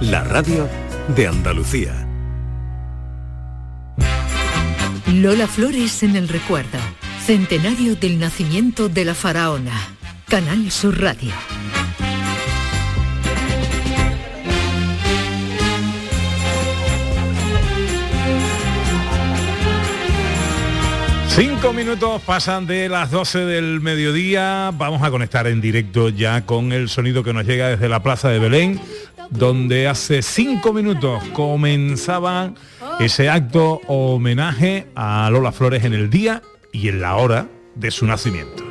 La radio de Andalucía. Lola Flores en el recuerdo. Centenario del nacimiento de la faraona. Canal Sur Radio. Cinco minutos pasan de las 12 del mediodía. Vamos a conectar en directo ya con el sonido que nos llega desde la Plaza de Belén, donde hace cinco minutos comenzaba ese acto homenaje a Lola Flores en el día y en la hora de su nacimiento.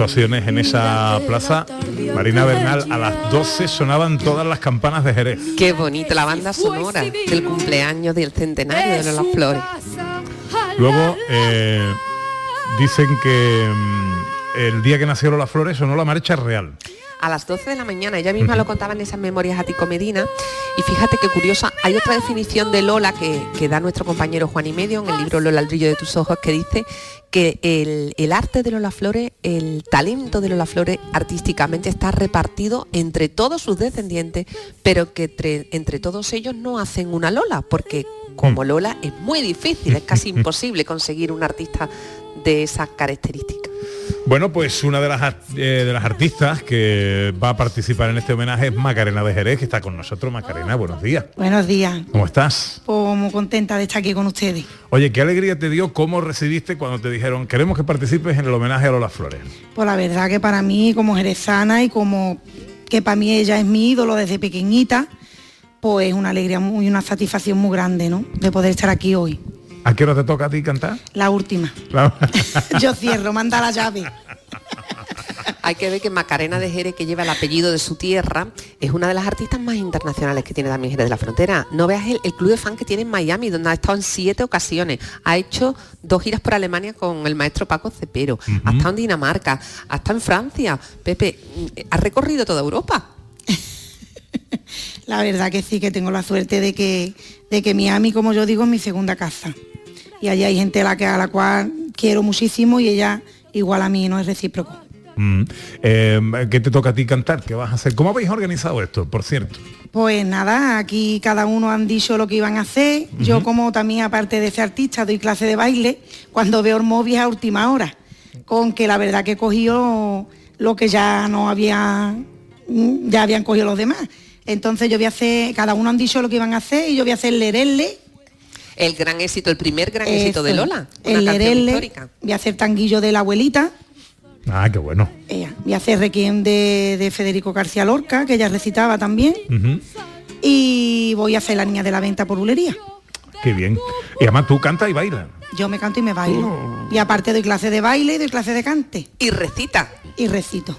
Actuaciones en esa plaza, Marina Bernal, a las 12 sonaban todas las campanas de Jerez. Qué bonita la banda sonora del cumpleaños del centenario de Lola Flores. Luego eh, dicen que mm, el día que nació Lola Flores sonó la marcha real. A las 12 de la mañana, ella misma lo contaba en esas memorias a Tico Medina. Y fíjate qué curiosa, hay otra definición de Lola que, que da nuestro compañero Juan y Medio en el libro Lola, el brillo de tus ojos, que dice que el, el arte de Lola Flores, el talento de Lola Flores artísticamente está repartido entre todos sus descendientes, pero que entre, entre todos ellos no hacen una Lola, porque como Lola es muy difícil, es casi imposible conseguir un artista de esas características. Bueno, pues una de las, eh, de las artistas que va a participar en este homenaje es Macarena de Jerez, que está con nosotros. Macarena, buenos días. Buenos días. ¿Cómo estás? Pues muy contenta de estar aquí con ustedes. Oye, ¿qué alegría te dio? ¿Cómo recibiste cuando te dijeron queremos que participes en el homenaje a Lola Flores? Pues la verdad que para mí, como jerezana y como que para mí ella es mi ídolo desde pequeñita, pues es una alegría muy, una satisfacción muy grande, ¿no? De poder estar aquí hoy. ¿A qué hora te toca a ti cantar? La última. La- Yo cierro, manda la llave. Hay que ver que Macarena de Jerez, que lleva el apellido de su tierra, es una de las artistas más internacionales que tiene también Jerez de la Frontera. No veas el, el club de fan que tiene en Miami, donde ha estado en siete ocasiones. Ha hecho dos giras por Alemania con el maestro Paco Cepero. Ha estado en Dinamarca, ha estado en Francia. Pepe, mm, ha recorrido toda Europa. La verdad que sí, que tengo la suerte de que, de que Miami, como yo digo, es mi segunda casa. Y allí hay gente a la, que, a la cual quiero muchísimo y ella igual a mí, no es recíproco. Mm. Eh, ¿Qué te toca a ti cantar? ¿Qué vas a hacer? ¿Cómo habéis organizado esto, por cierto? Pues nada, aquí cada uno han dicho lo que iban a hacer. Yo como también, aparte de ser artista, doy clase de baile, cuando veo el móvil a última hora, con que la verdad que he cogido lo que ya no había, ya habían cogido los demás. Entonces yo voy a hacer, cada uno han dicho lo que iban a hacer y yo voy a hacer lerelle. El gran éxito, el primer gran éxito de Lola. Una canción lerelle, histórica. voy a hacer tanguillo de la abuelita. Ah, qué bueno. Ella. Voy a hacer requiem de, de Federico García Lorca, que ella recitaba también. Y voy a hacer la niña de la venta por bulería. Qué bien. Y además tú cantas y bailas. Yo me canto y me bailo. Y aparte doy clase de baile y doy clase de cante. Y recita. Y recito.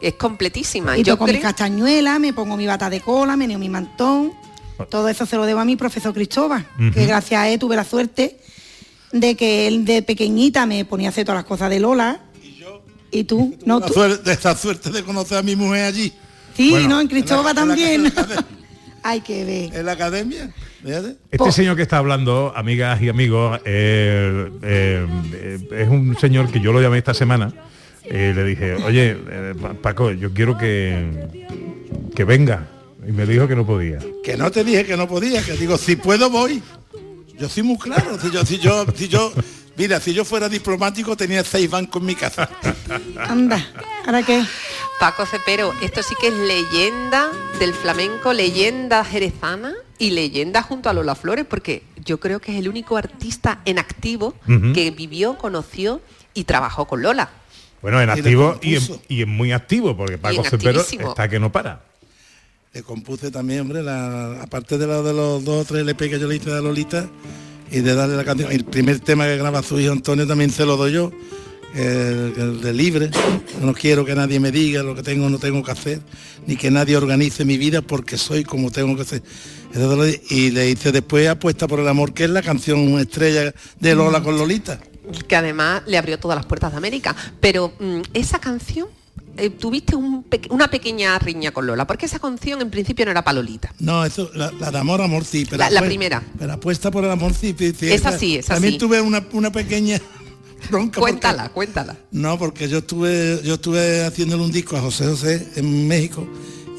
Es completísima. Y Yo toco mis creo- castañuelas, me pongo mi bata de cola, me neo mi mantón. Todo eso se lo debo a mi profesor Cristóbal, que gracias a él tuve la suerte de que él de pequeñita me ponía a hacer todas las cosas de Lola. Y tú, no tú. suerte, esta suerte de conocer a mi mujer allí. Sí, Bueno, no, en Cristóbal en la- en la- también. Hay que ver. En la academia. fíjate. Este señor que está hablando, amigas y amigos, eh, eh, eh, es un señor que yo lo llamé esta semana. Eh, le dije, oye, eh, Pa- Paco, yo quiero que, que venga. Y me dijo que no podía. Que no te dije que no podía, que digo, si puedo voy. Yo soy muy claro. Si yo, si yo, si yo, mira, si yo fuera diplomático tenía seis bancos en mi casa. Anda, ¿ahora qué? Paco Cepero, esto sí que es leyenda del flamenco, leyenda jerezana y leyenda junto a Lola Flores, porque yo creo que es el único artista en activo que vivió, conoció y trabajó con Lola. Bueno, en activo y en, y en muy activo, porque Paco en Cepero está que no para. Le compuse también, hombre, la, aparte de, la, de los dos o tres LP que yo le hice a Lolita y de darle la canción. El primer tema que graba su hijo Antonio también se lo doy yo, el, el de libre. No quiero que nadie me diga lo que tengo o no tengo que hacer, ni que nadie organice mi vida porque soy como tengo que ser. Y le hice después Apuesta por el amor, que es la canción estrella de Lola con Lolita. Que además le abrió todas las puertas de América. Pero mm, esa canción eh, tuviste un una pequeña riña con Lola, porque esa canción en principio no era para Lolita. No, eso, la, la de amor, amor sí. Pero La- primera. Pero apuesta por el amor sí. sí, sí, Esa sí, esa También sí. tuve una, una pequeña bronca. porque- Cuéntala, cuéntala. No, porque yo estuve, yo estuve haciéndole un disco a José José en México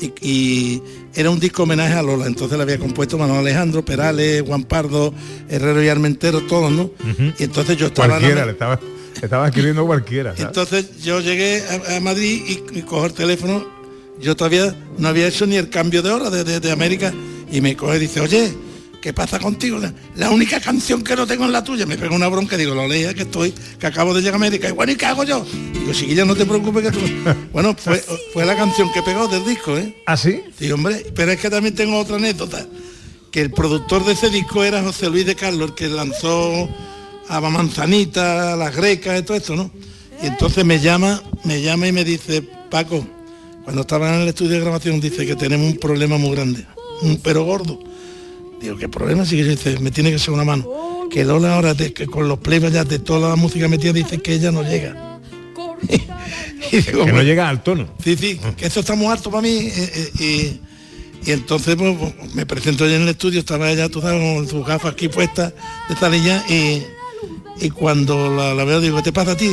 y, y era un disco homenaje a Lola. Entonces le había compuesto Manuel Alejandro, Perales, Juan Pardo, Herrero y Armentero, todos, ¿no? Y entonces yo estaba... Cualquiera, le estaba, le estaba escribiendo cualquiera. ¿sabes? Entonces yo llegué a, a Madrid y, y cojo el teléfono, yo todavía no había hecho ni el cambio de hora de, de- de América y me coge y dice, oye, ¿qué pasa contigo? La, única canción que no tengo es la tuya. Me pega una bronca, digo, lo leía que estoy, que acabo de llegar a América. Y bueno, ¿y qué hago yo? Digo, chiquilla, no te preocupes que tú... Bueno, fue, fue la canción que pegó del disco, ¿eh? ¿Ah, sí? Sí, hombre, pero es que también tengo otra anécdota, que el productor de ese disco era José Luis de Carlos, el que lanzó a Manzanita, a las grecas y todo esto, ¿no? Y entonces me llama, me llama y me dice, Paco, cuando estaba en el estudio de grabación, dice que tenemos un problema muy grande, un pero gordo. Digo, ¿qué problema? Que dice, me tiene que ser una mano. Que Lola ahora, de- que con los playbacks ya de toda la música metida, dice que ella no llega. y digo, Que no llega al tono. Sí, sí, que eso está muy alto para mí. eh, eh, y, y entonces pues, pues, me presento allí en el estudio, estaba ella, tú sabes, con sus gafas aquí puestas de y ya, y, y cuando la, la veo digo, ¿qué te pasa a ti?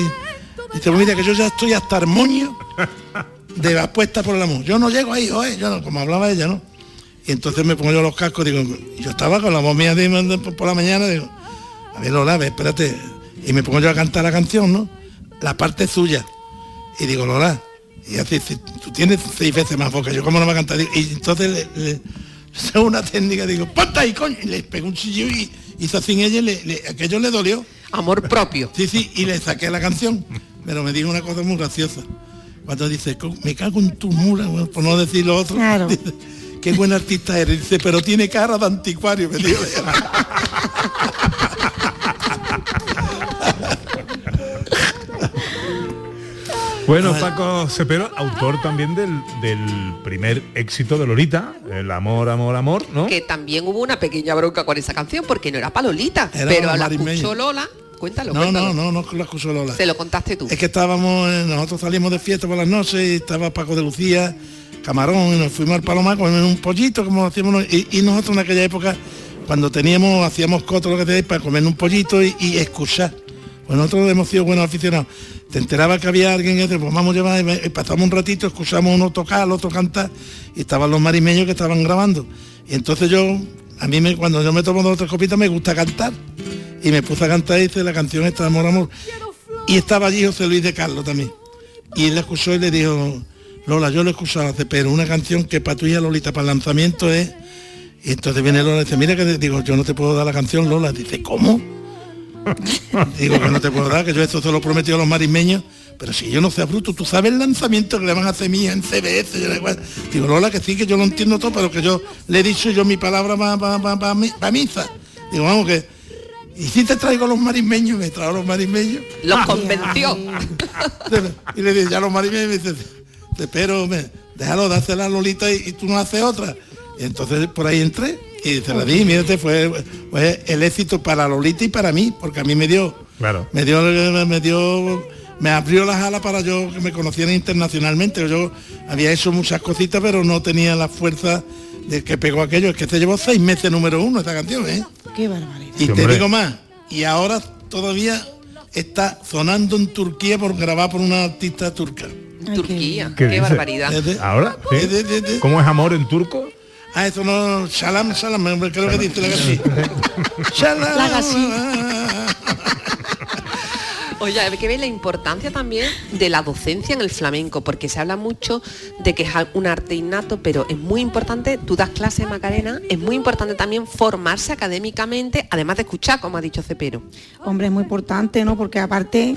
Dice, pues mira que yo ya estoy hasta el moño de apuesta por el amor. Yo no llego ahí, oye, yo no, como hablaba ella, ¿no? Y entonces me pongo yo los cascos, digo, yo estaba con la voz mía de, de- por la mañana, digo, a ver Lola, a ver, espérate. Y me pongo yo a cantar la canción, ¿no? La parte suya. Y digo, Lola, y así, si tú tienes seis veces más boca, yo cómo no me a cantar. Y entonces le, le- una técnica, digo, ponte ahí, coño, y le pegó un chillo y hizo así en ella, y le, le- aquello le dolió. Amor propio. Sí, sí, y le saqué la canción. Pero me dijo una cosa muy graciosa. Cuando dice, "Co- me cago en tu mula, bueno, por no decir lo otro. Claro. Dice, qué buen artista eres. Dice, pero tiene cara de anticuario, me dijo. Bueno, Paco Cepero, autor también del, del primer éxito de Lolita, El amor, amor, amor, ¿no? Que también hubo una pequeña bronca con esa canción, porque no era para Lolita. Era pero para la escuchó Lola. Cuéntalo, No, cuéntalo. no, no, no lo acusó Lola. Se lo contaste tú. Es que estábamos, eh, nosotros salimos de fiesta por las noches y estaba Paco de Lucía, Camarón, y nos fuimos al Palomar con un pollito, como hacíamos, y, y nosotros en aquella época, cuando teníamos, hacíamos coto lo que tenéis para comer un pollito y, y. Pues nosotros hemos sido buenos aficionados. Te enteraba que había alguien que te pues vamos a llevar, y, pasamos un ratito, escuchamos uno tocar, el otro cantar, y estaban los marimeños que estaban grabando. Y entonces yo, a mí cuando yo me tomo dos tres copitas me gusta cantar. Y me puse a cantar y dice la canción esta Amor Amor. Y estaba allí José Luis de Carlos también. Y él la escuchó y le dijo, Lola, yo lo he escuchado hace, pero una canción que para hija Lolita, para el lanzamiento es... Y entonces viene Lola y dice, mira que te digo, yo no te puedo dar la canción, Lola. Dice, ¿cómo? digo que no te puedo dar, que yo esto se lo prometí a los marismeños. Pero si yo no sea bruto, tú sabes el lanzamiento que le van a hacer mía en CBS. Yo le digo, digo, Lola, que sí, que yo lo entiendo todo, pero que yo le he dicho yo mi palabra va para misa. Digo, vamos que... Y si te traigo los marismeños, me trajo los marismeños. Los convenció. y le dije, ya los marismeños me dice, pero me, déjalo, dásela a Lolita y, y tú no haces otra. Y entonces por ahí entré y se la di, mírate, fue, fue el éxito para Lolita y para mí, porque a mí me dio, Claro. me dio, me dio, me abrió las alas para yo que me conocieran internacionalmente. Yo había hecho muchas cositas, pero no tenía la fuerza de que pegó aquello. Es que se llevó seis meses número uno esta canción, ¿eh? Qué barbaridad. Y Sí, te digo más, y ahora todavía está sonando en Turquía por grabar por una artista turca. Turquía. ¿Qué barbaridad. ¿Ahora? ¿Sí? de- ¿Cómo es amor en turco? Ah, eso no, Salam, Salam, hombre, creo que dice la canción. Salam. La gasí. Oye, hay que ver la importancia también de la docencia en el flamenco, porque se habla mucho de que es un arte innato, pero es muy importante, tú das clase Macarena, es muy importante también formarse académicamente, además de escuchar, como ha dicho Cepero. Hombre, es muy importante, ¿no? Porque aparte,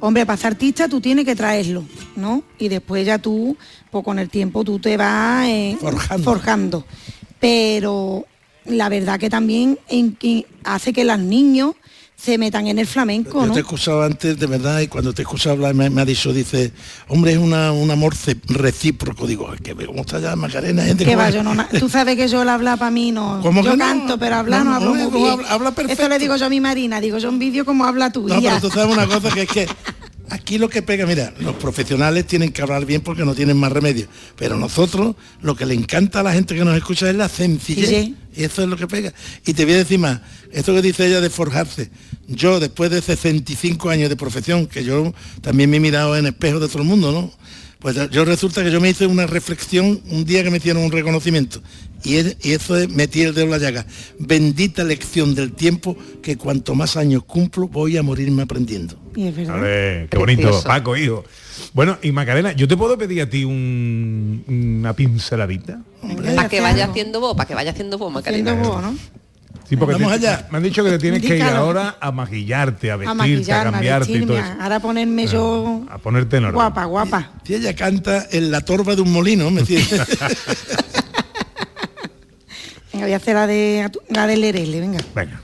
hombre, para ser artista tú tienes que traerlo, ¿no? Y después ya tú, pues con el tiempo tú te vas eh, Forjando. forjando. Pero la verdad que también en, que hace que los niños se metan en el flamenco, Yo ¿no? te he escuchado antes, de verdad, y cuando te escuchado hablar, me, me ha dicho, dice, hombre, es una, un amor recíproco. Digo, "Ay, que cómo está ya Macarena, gente. Que cómo va, es". yo no, tú sabes que yo el hablar para mí no. ¿Cómo yo que no? canto, pero hablar no, No, hablo muy bien. habla- habla perfecto. Eso le digo yo a mi Marina, digo yo envidio como habla tú. No, pero tú sabes una cosa que es que aquí lo que pega, mira, los profesionales tienen que hablar bien porque no tienen más remedio. Pero nosotros, lo que le encanta a la gente que nos escucha es la sencillez. Sí, sí. Y eso es lo que pega. Y te voy a decir más, esto que dice ella de forjarse. Yo, después de 65 años de profesión, que yo también me he mirado en espejo de todo el mundo, ¿no? Pues yo resulta que yo me hice una reflexión un día que me hicieron un reconocimiento. Y, es- y eso es metí el dedo en la llaga. Bendita lección del tiempo que cuanto más años cumplo voy a morirme aprendiendo. Y es verdad. A ver, qué bonito, Precioso. Paco, hijo. Bueno, y Macarena, ¿yo te puedo pedir a ti un- una pinceladita? Para que vaya haciendo vos, para que vaya haciendo vos, Haciendo Macarena. vos, ¿no? Sí, porque Vamos te- allá. me han dicho que te tienes que ir ahora a maquillarte, a vestirte, a, a cambiarte y todo a- ahora ponerme yo A ponerte en orden. guapa, guapa. Si ella canta en la torba de un molino, ¿me entiendes? Venga, voy a hacer la de la del Lerele, venga. Venga.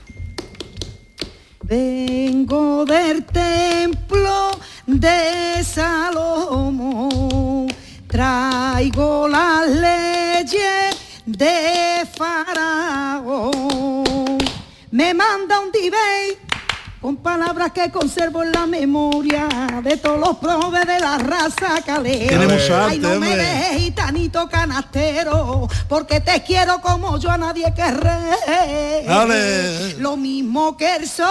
Vengo del templo de Salomón, traigo las leyes de Faraón. Me manda un dibey con palabras que conservo en la memoria de todos los probes de la raza calera. Ay, no me dejes gitanito canastero, porque te quiero como yo a nadie querré. ¡Ale! Lo mismo que el sol,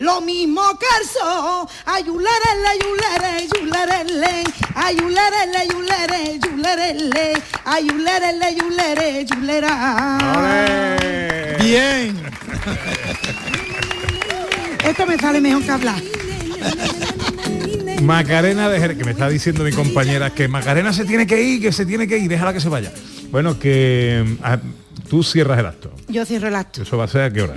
lo mismo que el sol. Ayulerele, ayulerele, ayulerele, ayulerele, ayulerele, ayulerele, ayulerele, ayulerele, ayulera. Bien. Esto me sale mejor que hablar. Macarena de Jerez, que me está diciendo mi compañera que Macarena se tiene que ir, que se tiene que ir, déjala que se vaya. Bueno, que ah, tú cierras el acto. Yo cierro el acto ¿Eso va a ser a qué hora?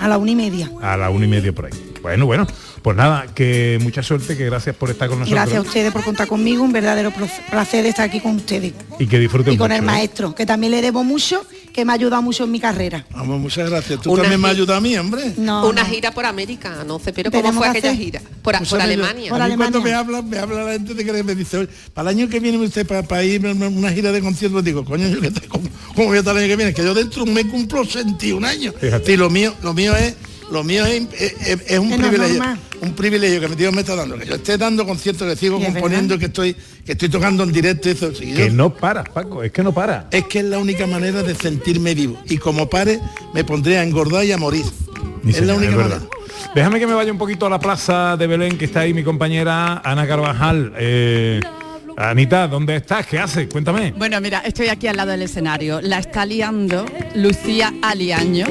a la una y media. A la una y media por ahí. Bueno, bueno, pues nada, que mucha suerte, que gracias por estar con nosotros. gracias a ustedes por contar conmigo, un verdadero placer estar aquí con ustedes. Y que disfruten Y con el ¿eh? maestro, que también le debo mucho, que me ha ayudado mucho en mi carrera. Vamos, muchas gracias. Tú Una también me has ayudado a mí, hombre. No, Una no. gira por América, no sé, pero ¿cómo fue que aquella gira? Por, Pues por Alemania. Por a mí cuando Alemania. me habla, me habla la gente de que me dice, "Oye, para el año que viene usted para, ir a una- una gira de conciertos, digo, coño, yo que te- ¿cómo, cómo voy a estar el año que viene? Que yo dentro mes cumplo 61 años. Fíjate. Y lo mío, lo mío es, lo mío es, es- es- es un privilegio. Un privilegio que mi Dios me está dando. Que yo esté dando conciertos, que sigo componiendo, que estoy, que estoy tocando en directo. Eso, Que yo- no paras, Paco, es que no para. es que es la única manera de sentirme vivo. Y como pare, me pondré a engordar y a morir. Es la única manera. Déjame que me vaya un poquito a la plaza de Belén, que está ahí mi compañera Ana Carvajal. Eh, Anita, ¿dónde estás? ¿Qué haces? Cuéntame. Bueno, mira, estoy aquí al lado del escenario. La está liando Lucía Aliaño.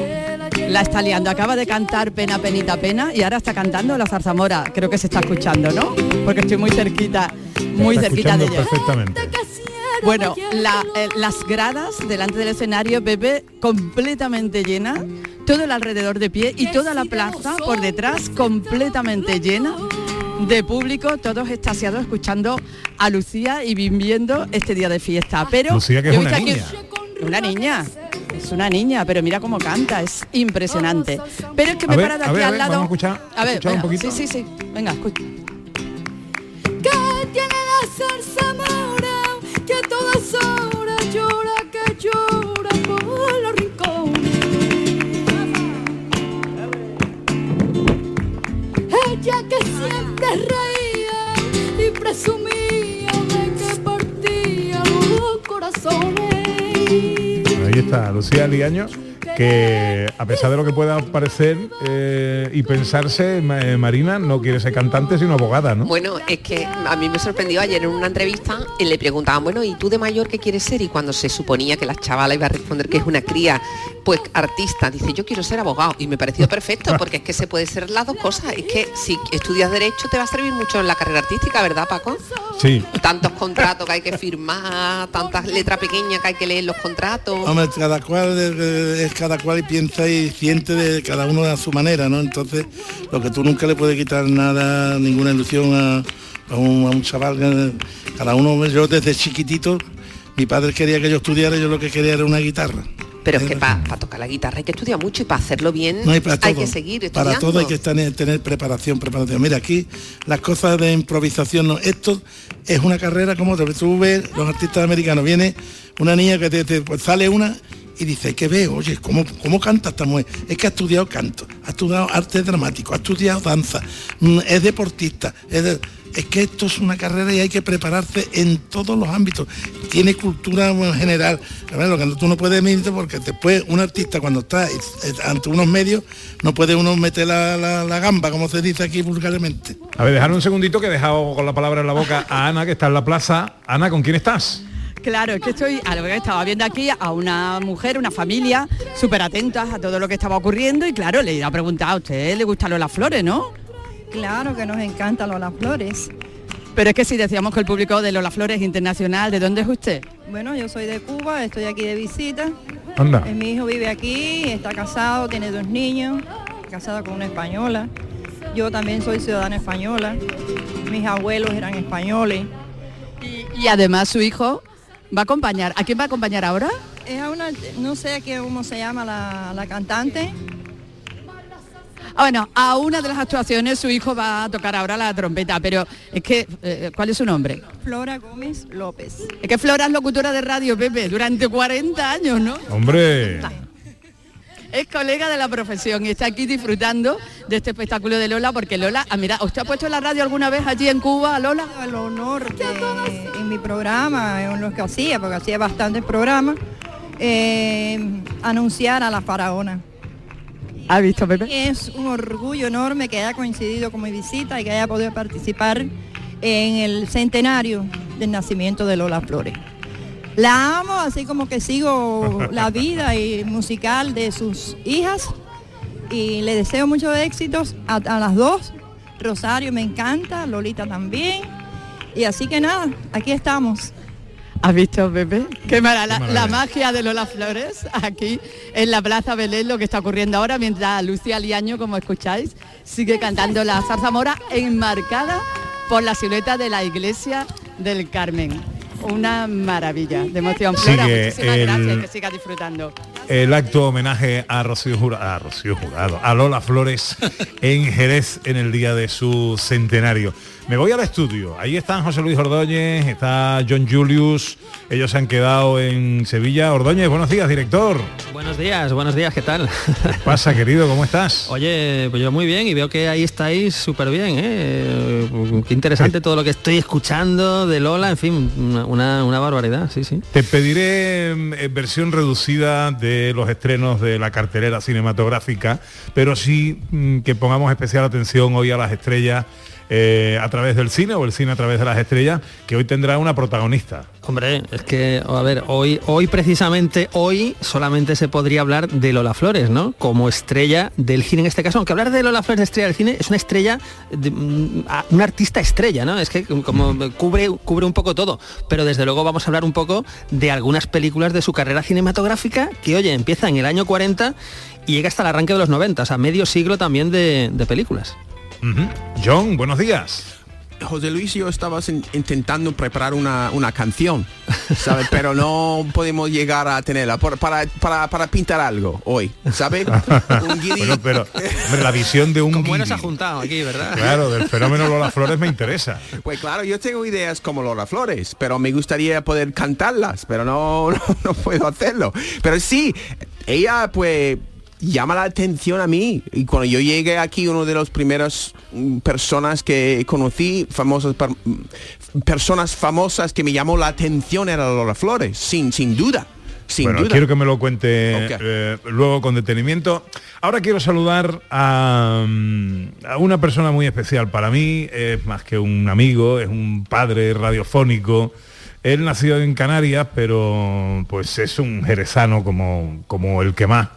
La está liando. Acaba de cantar Pena, Penita, Pena y ahora está cantando La Zarzamora. Creo que se está escuchando, ¿no? Porque estoy muy cerquita, muy cerquita de ella. perfectamente. Bueno, la- eh, las gradas delante del escenario, Pepe, completamente llena, todo el alrededor de pie y toda la plaza por detrás completamente llena de público, todos extasiados escuchando a Lucía y viviendo este día de fiesta. Pero Lucía, que es una. Una niña. Es una niña, pero mira cómo canta, es impresionante. Pero es que me he ver, parado a aquí ver, al ver, lado. vamos a escuchar- a ver, escuchar un venga, poquito. sí, sí, sí. Venga, escucha. que tiene la zarzamora, que a todas horas llora, que llora por los rincones. Ella que siempre reía y presumía de que partía los corazones. Ahí está, Lucía Liaño, que a pesar de lo que pueda parecer eh, y pensarse, eh, Marina no quiere ser cantante sino abogada, ¿no? Bueno, es que a mí me sorprendió ayer en una entrevista y le preguntaban, bueno, ¿y tú de mayor qué quieres ser? Y cuando se suponía que la chavala iba a responder que es una cría, pues artista, dice, yo quiero ser abogado. Y me pareció perfecto, porque es que se puede ser las dos cosas. Es que si estudias Derecho te va a servir mucho en la carrera artística, ¿verdad, Paco? Sí. Tantos contratos que hay que firmar, tantas letras pequeñas que hay que leer los contratos. Hombre, cada cual es, es cada cual y piensa y siente de cada uno a su manera, ¿no? Entonces, lo que tú nunca le puedes quitar nada, ninguna ilusión a, a un, a un chaval. que- Cada uno, yo desde chiquitito, mi padre quería que yo estudiara yo lo que quería era una guitarra. Pero es que para tocar la guitarra hay que estudiar mucho y para hacerlo bien No, hay que seguir estudiando. Para todo hay que tener, tener preparación, preparación. Mira, aquí las cosas de improvisación, no. Esto es una carrera como otra. Tú ves, los artistas americanos, viene una niña que te, te- pues sale una y dice, ¿qué veo? Oye, ¿cómo, ¿cómo canta esta mujer? Es que ha estudiado canto, ha estudiado arte dramático, ha estudiado danza, mm, es deportista, es es que esto es una carrera y hay que prepararse en todos los ámbitos. Tiene cultura en general. Lo que tú no puedes medirte porque después un artista cuando está ante unos medios no puede uno meter la, la- la gamba, como se dice aquí vulgarmente. A ver, dejar un segundito que he dejado con la palabra en la boca a Ana, que está en la plaza. Ana, ¿con quién estás? Claro, es que estoy, a lo que estaba viendo aquí a una mujer, una familia, súper atentas a todo lo que estaba ocurriendo y claro, le iba a preguntar a usted, ¿le gustan las flores, no? Claro que nos encantan Lola Flores. Pero es que si decíamos que el público de Lola Flores es internacional, ¿de dónde es usted? Bueno, yo soy de Cuba, estoy aquí de visita. Anda. Eh, Mi hijo vive aquí, está casado, tiene dos niños, casado con una española. Yo también soy ciudadana española. Mis abuelos eran españoles. Y además su hijo va a acompañar. ¿A quién va a acompañar ahora? Es a una, no sé qué, cómo se llama la, la cantante. Ah, bueno, a una de las actuaciones su hijo va a tocar ahora la trompeta, pero es que, eh, ¿cuál es su nombre? Flora Gómez López. Es que Flora es locutora de radio, Pepe, durante 40 años, ¿no? Hombre. Es colega de la profesión y está aquí disfrutando de este espectáculo de Lola, porque Lola, ah, mira, ¿usted ha puesto la radio alguna vez allí en Cuba, Lola? El honor de, en mi programa, en los que hacía, porque hacía bastantes programas, eh, anunciar a la faraona. ¿Ha visto, Pepe? Es un orgullo enorme que haya coincidido con mi visita y que haya podido participar en el centenario del nacimiento de Lola Flores. La amo, así como que sigo la vida y musical de sus hijas y le deseo muchos éxitos a, a las dos. Rosario me encanta, Lolita también. Y así que nada, aquí estamos. ¿Has visto, Pepe? Qué mara- la, maravilla. la magia de Lola Flores aquí en la Plaza Belén, lo que está ocurriendo ahora, mientras Lucía Liaño, como escucháis, sigue cantando la zarzamora enmarcada por la silueta de la iglesia del Carmen. Una maravilla de emoción. Flora, Sigue muchísimas el- gracias, que siga disfrutando. El acto homenaje a Rocío Jurado, a Rocío Jurado, a Lola Flores en Jerez en el día de su centenario. Me voy al estudio. Ahí están José Luis Ordóñez, está John Julius. Ellos se han quedado en Sevilla. Ordóñez, buenos días, director. Buenos días, buenos días, ¿qué tal? ¿Qué pasa, querido? ¿Cómo estás? Oye, pues yo muy bien y veo que ahí estáis súper bien, ¿eh? Qué interesante todo lo que estoy escuchando de Lola, en fin, una, una- una barbaridad, sí, sí. Te pediré mm, eh, versión reducida de los estrenos de la cartelera cinematográfica, pero sí mm, que pongamos especial atención hoy a las estrellas eh, a través del cine o el cine a través de las estrellas, que hoy tendrá una protagonista. Hombre, es que, a ver, hoy, hoy precisamente, hoy solamente se podría hablar de Lola Flores, ¿no? Como estrella del cine en este caso, aunque hablar de Lola Flores de estrella del cine es una estrella, de, mm, una artista estrella, ¿no? Es que como cubre, cubre un poco todo, pero desde luego vamos a hablar un poco de algunas películas de su carrera cinematográfica que, oye, empieza en el año 40 y llega hasta el arranque de los 90, o sea, medio siglo también de, de películas. John, buenos días. José Luis y yo estabas in- intentando preparar una, una canción, ¿sabes? Pero no podemos llegar a tenerla por- para, para, para pintar algo hoy, ¿sabes? Un Bueno, pero hombre, la visión de un Como bueno se ha juntado aquí, ¿verdad? claro, del fenómeno Lola Flores me interesa. Pues claro, yo tengo ideas como Lola Flores, pero me gustaría poder cantarlas, pero no, no, no puedo hacerlo. Pero sí, ella pues llama la atención a mí. Y cuando yo llegué aquí, uno de los primeros mm, personas que conocí, famosas mm, personas famosas que me llamó la atención era Lola Flores, sin, sin duda. Sin bueno, duda. quiero que me lo cuente eh, luego con detenimiento. Ahora quiero saludar a, mm, a una persona muy especial para mí, es más que un amigo, es un padre radiofónico. Él nació en Canarias, pero pues es un jerezano como, como el que más.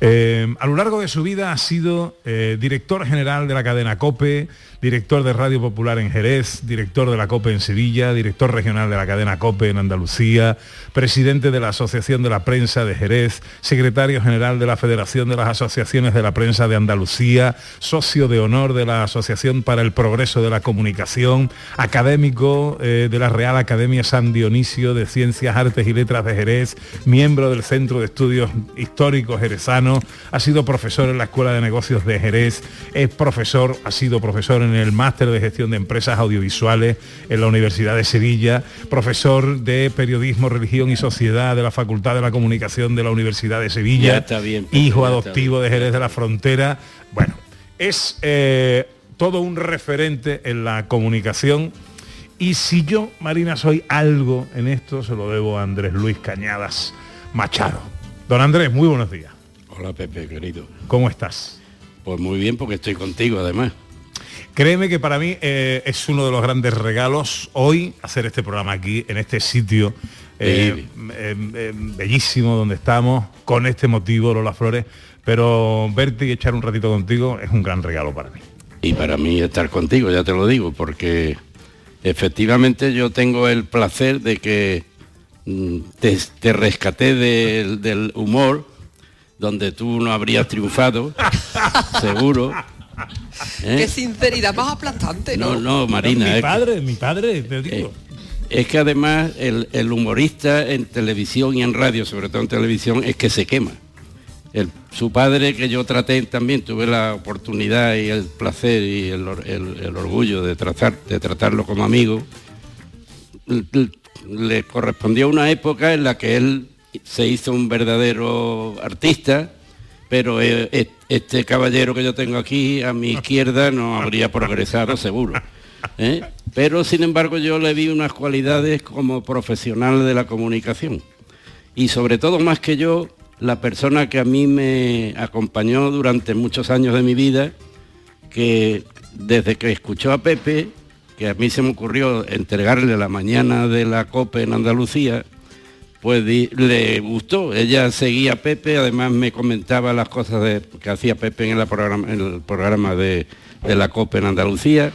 Eh, a lo largo de su vida ha sido eh, director general de la cadena COPE, director de Radio Popular en Jerez, director de la COPE en Sevilla, director regional de la cadena COPE en Andalucía, presidente de la Asociación de la Prensa de Jerez, secretario general de la Federación de las Asociaciones de la Prensa de Andalucía, socio de honor de la Asociación para el Progreso de la Comunicación, académico eh, de la Real Academia San Dionisio de Ciencias, Artes y Letras de Jerez, miembro del Centro de Estudios Históricos Jerezano, ha sido profesor en la Escuela de Negocios de Jerez, es profesor, ha sido profesor en el Máster de Gestión de Empresas Audiovisuales en la Universidad de Sevilla, profesor de Periodismo, Religión y Sociedad de la Facultad de la Comunicación de la Universidad de Sevilla, Ya está bien, hijo ya está adoptivo de Jerez de la Frontera. Bueno, es eh, todo un referente en la comunicación. Y si yo, Marina, soy algo en esto, se lo debo a Andrés Luis Cañadas Machado. Don Andrés, muy buenos días. Hola Pepe, querido. ¿Cómo estás? Pues muy bien porque estoy contigo además. Créeme que para mí eh, es uno de los grandes regalos hoy hacer este programa aquí, en este sitio eh, eh, eh, bellísimo donde estamos, con este motivo, Lola Flores, pero verte y echar un ratito contigo es un gran regalo para mí. Y para mí estar contigo, ya te lo digo, porque efectivamente yo tengo el placer de que mm, te, te rescaté del, del humor, donde tú no habrías triunfado, seguro. ¿eh? Qué sinceridad más aplastante, ¿no? No, no, Marina. mi es- padre, mi padre, te digo. Es que además el, el humorista en televisión y en radio, sobre todo en televisión, es que se quema. Su padre, que yo traté también, tuve la oportunidad y el placer y el, or- el- el orgullo de, tratar, de tratarlo como amigo, le correspondió una época en la que él se hizo un verdadero artista, pero eh, et- este caballero que yo tengo aquí a mi izquierda no habría progresado seguro. ¿eh? Pero sin embargo yo le vi unas cualidades como profesional de la comunicación. Y sobre todo más que yo, la persona que a mí me acompañó durante muchos años de mi vida, que desde que escuchó a Pepe, que a mí se me ocurrió entregarle la mañana de la COPE en Andalucía, pues le gustó. Ella seguía a Pepe, además me comentaba las cosas de- que hacía Pepe en, programa, en el programa de, de la COPE en Andalucía.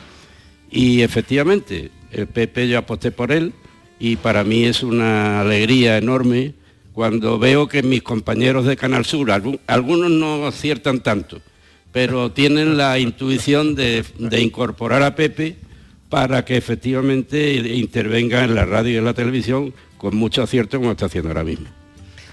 Y efectivamente, el Pepe yo aposté por él y para mí es una alegría enorme cuando veo que mis compañeros de Canal Sur, algunos no aciertan tanto, pero tienen la intuición de incorporar a Pepe para que efectivamente intervenga en la radio y en la televisión con mucho acierto como está haciendo ahora mismo.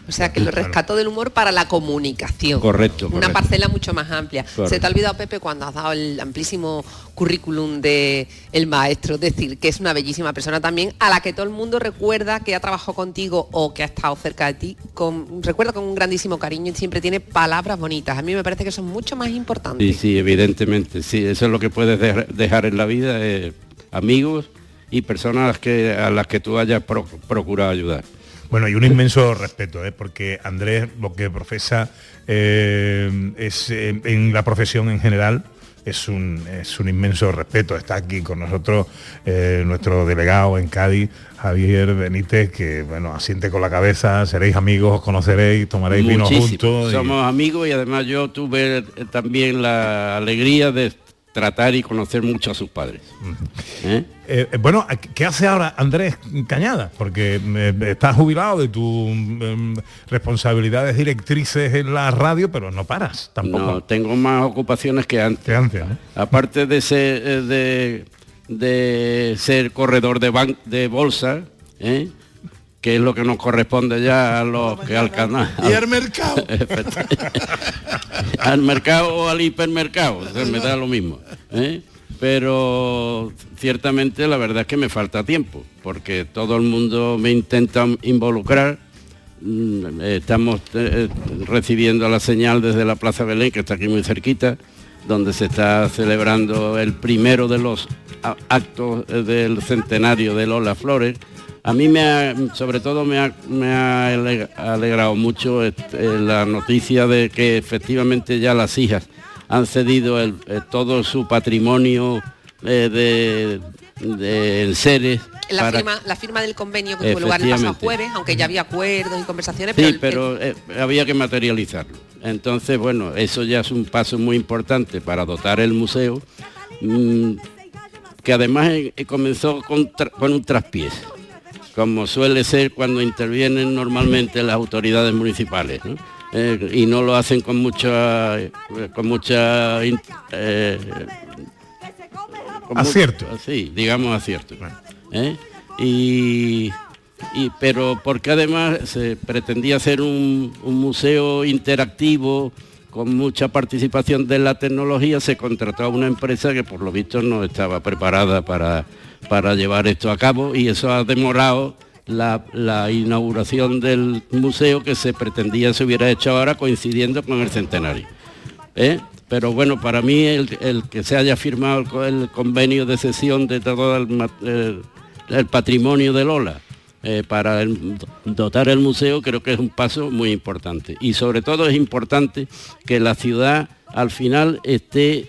O sea, que lo rescató del humor para la comunicación. Correcto, Una parcela mucho más amplia. Correcto. Se te ha olvidado, Pepe, cuando has dado el amplísimo currículum de el maestro, es decir, que es una bellísima persona también, a la que todo el mundo recuerda que ha trabajado contigo o que ha estado cerca de ti, con, recuerda con un grandísimo cariño y siempre tiene palabras bonitas. A mí me parece que son mucho más importantes. Sí, sí, evidentemente, sí, eso es lo que puedes dejar- en la vida, eh, amigos y personas a las que, a las que tú hayas pro- procurado ayudar. Bueno, y un inmenso respeto, ¿eh? porque Andrés lo que profesa eh, es eh, en la profesión en general es un, es un inmenso respeto. Está aquí con nosotros eh, nuestro delegado en Cádiz, Javier Benítez, que bueno, asiente con la cabeza, seréis amigos, os conoceréis, tomaréis vino Muchísimo. juntos. y- Somos amigos y además yo tuve también la alegría de tratar y conocer mucho a sus padres. ¿Eh? Eh, eh, bueno, ¿qué hace ahora Andrés Cañada? Porque estás jubilado de tus em, responsabilidades directrices en la radio, pero no paras tampoco. No, tengo más ocupaciones que antes. Aparte de ser, de, de ser corredor de, ban- de bolsa. Que es lo que nos corresponde ya a los que al canal. Y al mercado. al mercado o al hipermercado, o sea, me da lo mismo. ¿eh? Pero ciertamente la verdad es que me falta tiempo, porque todo el mundo me intenta involucrar. Mm, eh, Estamos eh, recibiendo la señal desde la Plaza Belén, que está aquí muy cerquita, donde se está celebrando el primero de los actos del centenario de Lola Flores. A mí me ha, sobre todo me ha, me ha ale- alegrado mucho este, la noticia de que efectivamente ya las hijas han cedido el- eh, todo su patrimonio eh, de, de enseres La para- firma, la firma del convenio que tuvo lugar el pasado jueves, aunque ya había acuerdos y conversaciones, Sí, pero, el- pero eh, había que materializarlo. Entonces, bueno, eso ya es un paso muy importante para dotar el museo, mm, que además eh, eh, comenzó con, con un traspiés, como suele ser cuando intervienen normalmente las autoridades municipales, ¿no? Eh, y no lo hacen con mucha, eh, con mucha eh, con Acierto. mucho- sí, digamos acierto. ¿eh? Y, y- pero porque además se pretendía hacer un, un museo interactivo con mucha participación de la tecnología, se contrató a una empresa que por lo visto no estaba preparada para, para llevar esto a cabo y eso ha demorado la, la inauguración del museo que se pretendía se hubiera hecho ahora coincidiendo con el centenario. ¿eh? Pero bueno, para mí el, el que se haya firmado el, co- el convenio de cesión de todo el, el patrimonio de Lola eh, para dotar el museo creo que es un paso muy importante. Y sobre todo es importante que la ciudad al final esté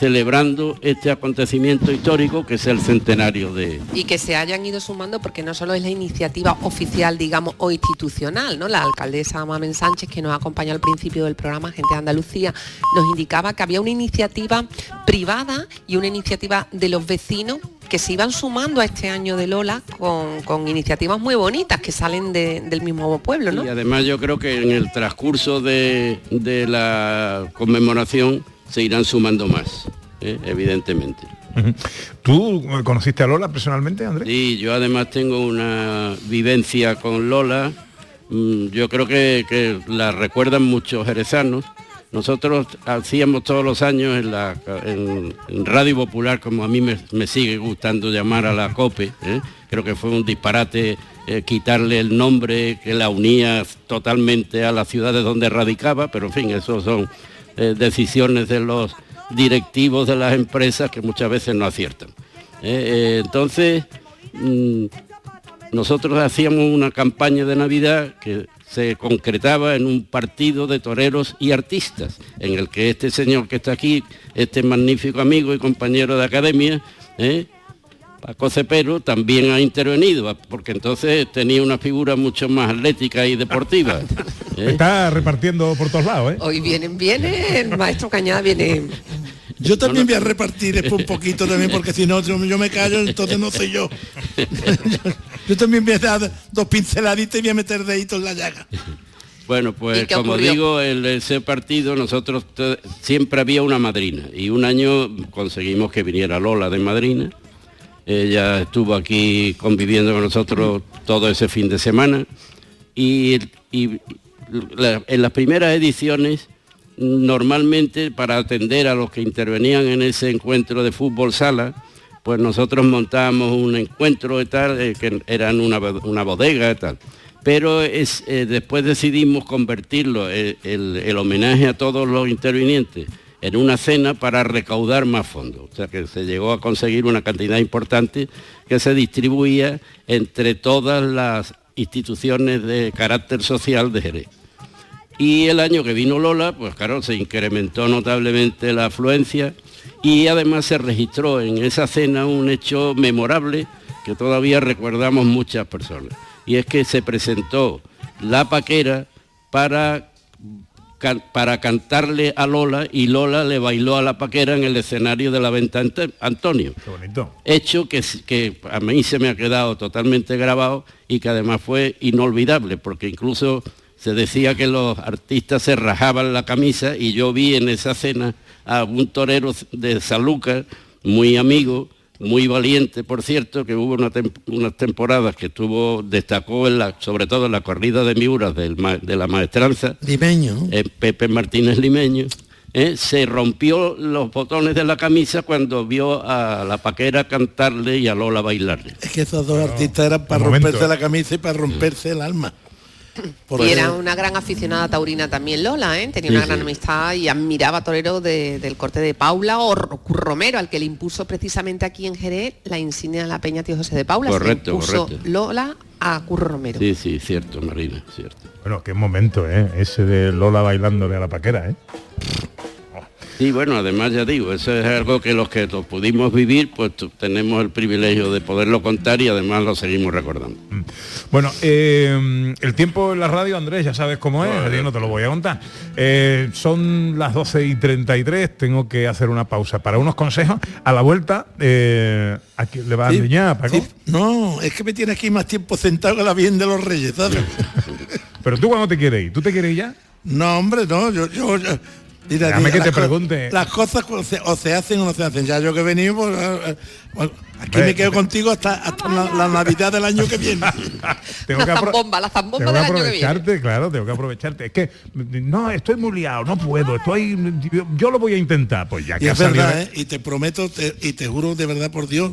celebrando este acontecimiento histórico que es el centenario de, y que se hayan ido sumando porque no solo es la iniciativa oficial, digamos, o institucional, ¿no? La alcaldesa Mamen Sánchez, que nos acompañó al principio del programa, Gente de Andalucía, nos indicaba que había una iniciativa privada y una iniciativa de los vecinos que se iban sumando a este año de Lola con, con iniciativas muy bonitas que salen de- del mismo pueblo, ¿no? Y además yo creo que en el transcurso de, de la conmemoración se irán sumando más, ¿eh? evidentemente. ¿Tú conociste a Lola personalmente, Andrés? Sí, yo además tengo una vivencia con Lola, mm, yo creo que, que la recuerdan muchos jerezanos. Nosotros hacíamos todos los años en, la, en- en Radio Popular, como a mí me, me sigue gustando llamar a la COPE, ¿eh? creo que fue un disparate eh, quitarle el nombre que la unía totalmente a las ciudades donde radicaba, pero en fin, eso son eh, decisiones de los directivos de las empresas que muchas veces no aciertan. Eh, eh, entonces, mm, nosotros hacíamos una campaña de Navidad que se concretaba en un partido de toreros y artistas, en el que este señor que está aquí, este magnífico amigo y compañero de academia. Paco Cepero, también ha intervenido, porque entonces tenía una figura mucho más atlética y deportiva. ¿eh? Está repartiendo por todos lados, ¿eh? Hoy vienen, viene, el maestro Cañada viene. Yo también voy a repartir después un poquito también, porque si no, yo yo me callo, entonces no soy yo. yo, también voy a dar dos pinceladitas y voy a meter deditos en la llaga. Bueno, ¿Y pues como ocurrió? digo, en ese partido nosotros siempre había una madrina y un año conseguimos que viniera Lola de madrina. Ella estuvo aquí conviviendo con nosotros todo ese fin de semana y, en las primeras ediciones normalmente para atender a los que intervenían en ese encuentro de fútbol sala, pues nosotros montábamos un encuentro y tal, que era en una, una bodega y tal. Pero es, eh, después decidimos convertirlo, eh, el, el homenaje a todos los intervinientes, en una cena para recaudar más fondos. O sea que se llegó a conseguir una cantidad importante que se distribuía entre todas las instituciones de carácter social de Jerez. Y el año que vino Lola, pues claro, se incrementó notablemente la afluencia y además se registró en esa cena un hecho memorable que todavía recordamos muchas personas. Y es que se presentó la paquera para, can- para cantarle a Lola y Lola le bailó a la paquera en el escenario de la venta Ante- Antonio Qué bonito. hecho que, a mí se me ha quedado totalmente grabado y que además fue inolvidable, porque incluso se decía que los artistas se rajaban la camisa y yo vi en esa cena a un torero de Saluca, muy amigo, muy valiente, por cierto, que hubo una tem- unas temporadas que tuvo, destacó en la, sobre todo en la corrida de Miuras del de la maestranza, Limeño. eh, Pepe Martínez Limeño, eh, se rompió los botones de la camisa cuando vio a la paquera cantarle y a Lola bailarle. Es que esos dos artistas eran para romperse la camisa y para romperse el alma. Porque- Y era una gran aficionada taurina también Lola, ¿eh? tenía Sí, una gran sí. amistad y admiraba a toreros de- del corte de Paula o Ro- Romero, al que le impuso precisamente aquí en Jerez la insignia de la Peña Tío José de Paula. Se le Correcto, impuso correcto. Lola a Curro Romero. Sí, sí, cierto, Marina, cierto. Bueno, qué momento, ¿eh? Ese de Lola bailándole a la paquera, ¿eh? Y bueno, además ya digo, eso es algo que los que lo pudimos vivir, pues tenemos el privilegio de poderlo contar y además lo seguimos recordando. Bueno, eh, el tiempo en la radio, Andrés, ya sabes cómo es, que no te lo voy a contar. Eh, son las 12 y 33, tengo que hacer una pausa para unos consejos. A la vuelta, eh, ¿a quién le va a Sí, enseñar, Paco? sí. No, es que me tiene aquí más tiempo sentado que la bien de los reyes, ¿sabes? Pero tú cuando te quieres ir, ¿tú te quieres ir ya? No, hombre, no, yo, yo, yo- Déjame que las te co- pregunte. Las cosas o se, o se hacen o no se hacen. Ya yo que he venido, pues, eh, eh, bueno, aquí me quedo contigo hasta, hasta la, la Navidad del año que viene. Tengo que, apro- zambomba, la zambomba tengo del año que viene. aprovecharte, claro, tengo que aprovecharte. Es que, no, estoy muy liado, no puedo, estoy, yo, yo lo voy a intentar. Pues ya Y que es salido... verdad, ¿eh? y te prometo te- y te juro de verdad por Dios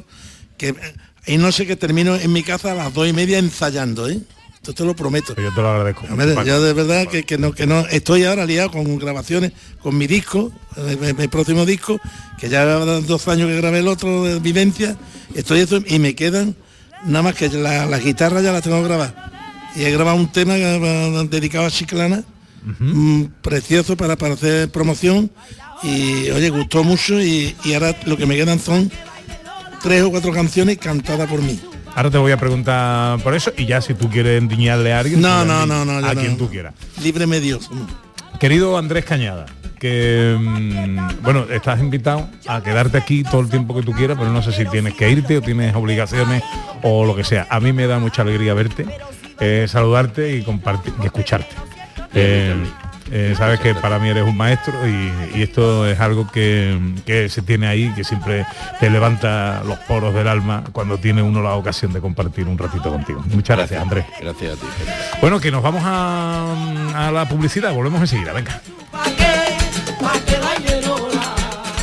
que y no sé que termino en mi casa a las dos y media ensayando, ¿eh? Esto te lo prometo. Yo te lo agradezco. Yo de verdad que, que no, que no, estoy ahora liado con grabaciones, con mi disco, eh, mi, mi próximo disco, que ya dos años que grabé el otro de Vivencia, estoy eso y me quedan nada más que la, la guitarra ya la tengo grabada. Y he grabado un tema eh, dedicado a Chiclana, mm, precioso para, para hacer promoción y oye, gustó mucho y, y ahora lo que me quedan son tres o cuatro canciones cantadas por mí. Ahora te voy a preguntar por eso y ya si tú quieres endiñarle a alguien, No, pues, no, a- no, no, a no. quien tú quieras. Líbreme Dios. Querido Andrés Cañada, que mm, bueno, estás invitado a quedarte aquí todo el tiempo que tú quieras, pero no sé si tienes que irte o tienes obligaciones o lo que sea. A mí me da mucha alegría verte, eh, saludarte y compartir y escucharte. Eh, eh, sabes que para mí eres un maestro y, y esto es algo que, que se tiene ahí, que siempre te levanta los poros del alma cuando tiene uno la ocasión de compartir un ratito contigo. Muchas gracias, Andrés. Gracias a ti. Bueno, que nos vamos a, a la publicidad, volvemos enseguida, venga.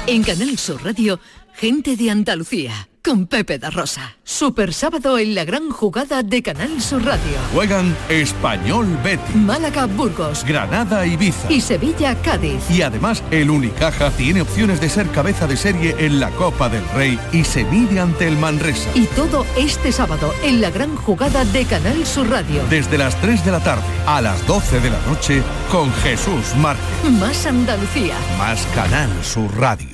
En Canal Sur Radio, gente de Andalucía, con Pepe da Rosa. Super sábado en la gran jugada de Canal Sur Radio. Juegan Español Betis, Málaga Burgos Granada Ibiza. y Sevilla Cádiz. Y además, el Unicaja tiene opciones de ser cabeza de serie en la Copa del Rey y se mide ante el Manresa. Y todo este sábado en la gran jugada de Canal Sur Radio. Desde las 3 de la tarde a las 12 de la noche con Jesús Márquez. Más Andalucía. Más Canal Sur Radio.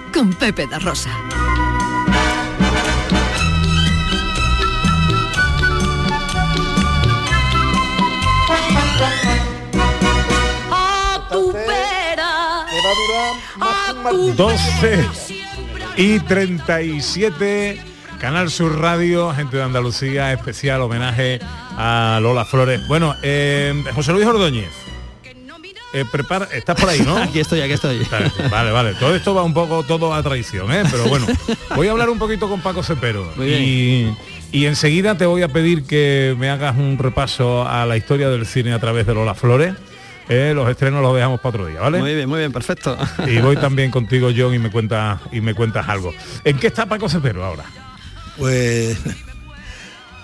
con Pepe da Rosa. A tu vera. 12 y 37, Canal Sur Radio, gente de Andalucía, especial homenaje a Lola Flores. Bueno, eh, José Luis Ordóñez. Eh, prepara, estás por ahí, ¿no? Aquí estoy, aquí estoy. Vale, vale. Todo esto va un poco todo a traición, ¿eh? Pero bueno, voy a hablar un poquito con Paco Cepero. Muy bien. Y, y enseguida te voy a pedir que me hagas un repaso a la historia del cine a través de Lola Flores. Eh, los estrenos los dejamos para otro día, ¿vale? Muy bien, muy bien, perfecto. Y voy también contigo, John, y me cuentas y me cuentas algo. ¿En qué está Paco Cepero ahora? Pues,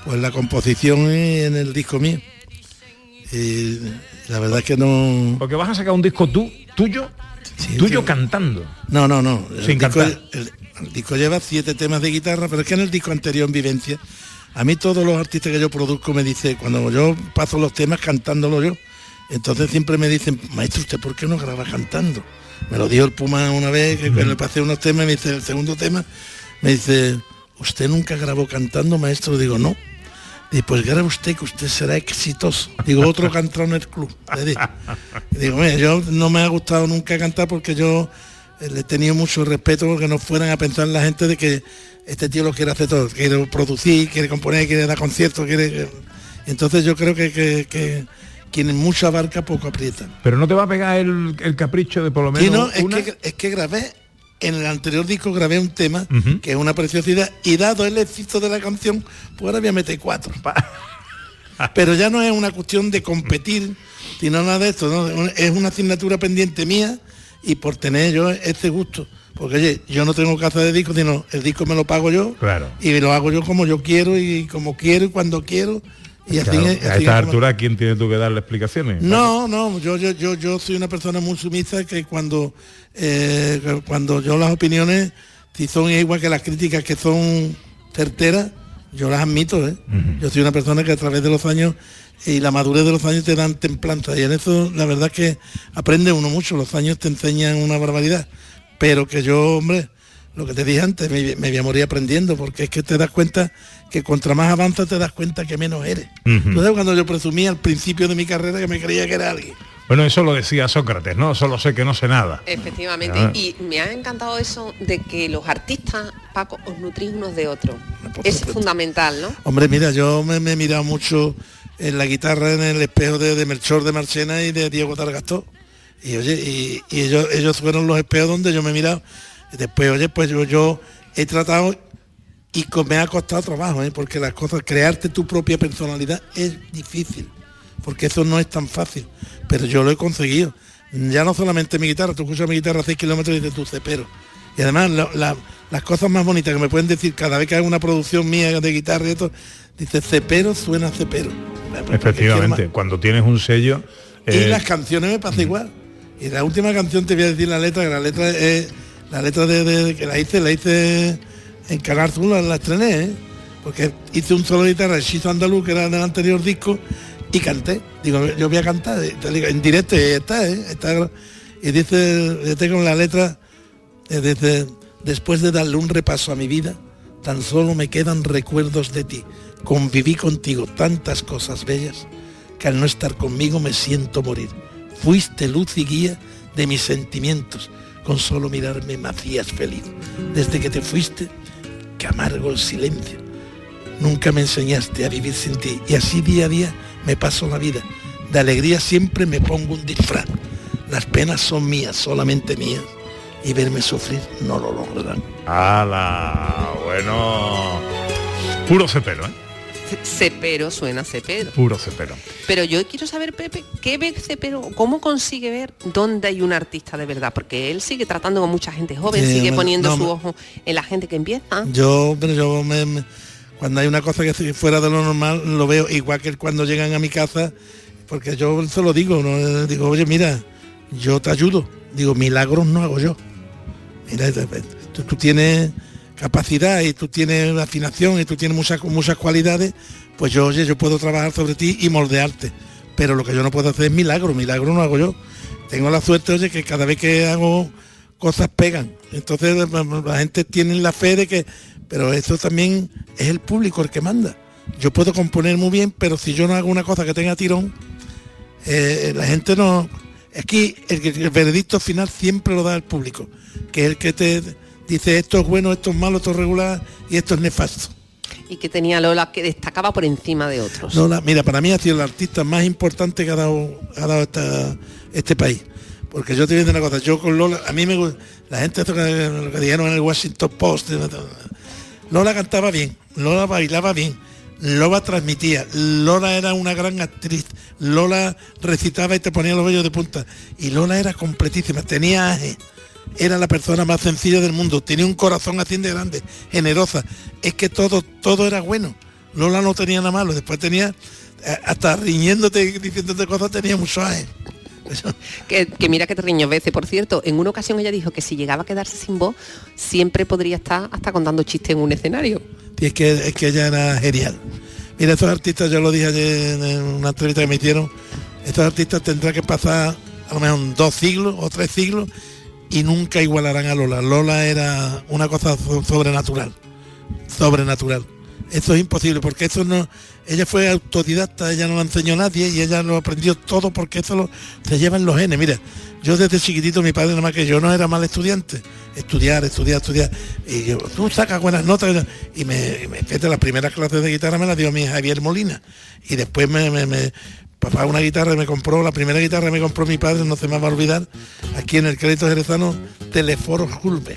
pues la composición en el disco mío. La verdad es que no. Porque vas a sacar un disco tú, tuyo, tuyo cantando. No, no, no. El Sin disco, cantar. el- el disco lleva siete temas de guitarra, pero es que en el disco anterior en Vivencia, a mí todos los artistas que yo produzco me dicen, cuando yo paso los temas cantándolo yo, entonces siempre me dicen, maestro, ¿usted por qué no graba cantando? Me lo dijo el Puma una vez, que le pasé unos temas, me dice, el segundo tema, me dice, ¿usted nunca grabó cantando, maestro? Digo, no. Y pues grabe usted que usted será exitoso. Digo, otro cantar en el club. Digo. Mira, yo no me ha gustado nunca cantar porque yo eh, le he tenido mucho respeto porque no fueran a pensar la gente de que este tío lo quiere hacer todo, quiere producir, quiere componer, quiere dar conciertos, quiere... Entonces yo creo que, que, que quien mucho abarca, poco aprieta. Pero no te va a pegar el, el capricho de por lo menos Sí, no, es una? que, es que grabé, en el anterior disco grabé un tema que es una preciosidad y dado el éxito de la canción, pues ahora voy a meter cuatro. Pero ya no es una cuestión de competir, sino nada de esto, ¿no? es una asignatura pendiente mía y por tener yo este gusto. Porque oye, yo no tengo casa de disco, sino el disco me lo pago yo Claro. y lo hago yo como yo quiero y como quiero y cuando quiero. Y Claro, a esta altura, ¿quién tiene tú que darle explicaciones? no, no, yo, yo, yo, yo soy una persona muy sumisa que cuando, eh, cuando yo las opiniones, si son igual que las críticas que son certeras, yo las admito, ¿eh? Yo soy una persona que a través de los años y la madurez de los años te dan templanza y en eso la verdad es que aprende uno mucho, los años te enseñan una barbaridad, pero que yo, hombre, lo que te dije antes, me, me voy a morir aprendiendo, porque es que te das cuenta que contra más avanzas te das cuenta que menos eres. Entonces cuando yo presumí al principio de mi carrera que me creía que era alguien. Bueno, eso lo decía Sócrates, ¿no? Solo sé que no sé nada. Efectivamente, Ah. y me ha encantado eso de que los artistas, Paco, os nutrís unos de otros. Es fundamental, ¿no? Hombre, mira, yo me, me he mirado mucho en la guitarra en el espejo de, de Melchor de Marchena y de Diego Targastó. Y oye, y, y ellos, ellos fueron los espejos donde yo me he mirado. Después, oye, pues yo, yo he tratado y me ha costado trabajo, ¿eh? porque las cosas, crearte tu propia personalidad es difícil, porque eso no es tan fácil. Pero yo lo he conseguido. Ya no solamente mi guitarra, tú escuchas mi guitarra a 6 kilómetros y dices tu cepero. Y además la- la- las cosas más bonitas que me pueden decir cada vez que hago una producción mía de guitarra y esto, dice cepero suena cepero. Efectivamente, cuando tienes un sello... Y eh, las canciones me pasa igual. Y la última canción te voy a decir la letra, que la letra es la letra de, que la hice, la hice en Canal Sur, la, estrené, ¿eh? porque hice un solo de guitarra, el Shizo Andaluz, que era del anterior disco, y canté. Digo, yo voy a cantar, eh, en directo y está, ¿eh? Está, y dice, dice con la letra, eh, dice, después de darle un repaso a mi vida, tan solo me quedan recuerdos de ti. Conviví contigo tantas cosas bellas que al no estar conmigo me siento morir. Fuiste luz y guía de mis sentimientos. Con solo mirarme me hacías feliz. Desde que te fuiste, que amargo el silencio. Nunca me enseñaste a vivir sin ti y así día a día me paso la vida. De alegría siempre me pongo un disfraz. Las penas son mías, solamente mías. Y verme sufrir no lo lograrán. ¡Hala! Bueno... Puro cepero, ¿eh? Cepero suena cepero. Puro cepero. Pero yo quiero saber, Pepe, ¿qué ve Cepero? ¿Cómo consigue ver dónde hay un artista de verdad? Porque él sigue tratando con mucha gente joven, Sí, sigue poniendo no, su ojo en la gente que empieza. Yo, pero yo me- me- cuando hay una cosa que estoy fuera de lo normal, lo veo igual que cuando llegan a mi casa, porque yo se lo digo, ¿no? digo, oye, mira, yo te ayudo. Digo, milagros no hago yo. Mira, tú, tú tienes capacidad y tú tienes afinación y tú tienes muchas, muchas cualidades, pues yo, oye, yo puedo trabajar sobre ti y moldearte. Pero lo que yo no puedo hacer es milagro, milagro no hago yo. Tengo la suerte, oye, que cada vez que hago cosas pegan. Entonces la- gente tiene la fe de que, pero esto también es el público el que manda. Yo puedo componer muy bien, pero si yo no hago una cosa que tenga tirón, eh, la gente no. Aquí el, el veredicto final siempre lo da el público, que es el que te dice esto es bueno, esto es malo, esto es regular y esto es nefasto. Y que tenía Lola que destacaba por encima de otros. Lola, mira, para mí ha sido el artista más importante que ha dado, ha dado esta- este país. Porque yo te voy a decir una cosa, yo con Lola, a mí me gusta, la gente esto que, lo que dijeron en el Washington Post, Lola cantaba bien, Lola bailaba bien, Lola transmitía, Lola era una gran actriz, Lola recitaba y te ponía los vellos de punta. Y Lola era completísima, tenía aje, era la persona más sencilla del mundo, tenía un corazón así de grande, generosa. Es que todo, todo era bueno. Lola no tenía nada malo, después tenía, eh, hasta riñéndote y diciéndote cosas, tenía mucho aje. Que, que mira que te riño veces. Por cierto, en una ocasión ella dijo que si llegaba a quedarse sin voz, siempre podría estar hasta contando chistes en un escenario. Y es que, es que ella era genial. Mira, estos artistas, yo lo dije ayer en una entrevista que me hicieron, estos artistas tendrán que pasar a lo mejor dos siglos o tres siglos y nunca igualarán a Lola. Lola era una cosa so- sobrenatural, sobrenatural. Eso es imposible, porque eso no, ella fue autodidacta, ella no lo enseñó a nadie y ella lo aprendió todo porque eso lo, se lleva en los genes. Mira, yo desde chiquitito, mi padre nada más que yo no era mal estudiante, estudiar, estudiar, estudiar. Y yo, tú sacas buenas notas. Y me, me fíjate, la primera clase de guitarra me la dio mi Javier Molina. Y después me- papá una guitarra me compró, la primera guitarra me compró mi padre, no se me va a olvidar, aquí en el crédito jerezano, Teleforo Julve,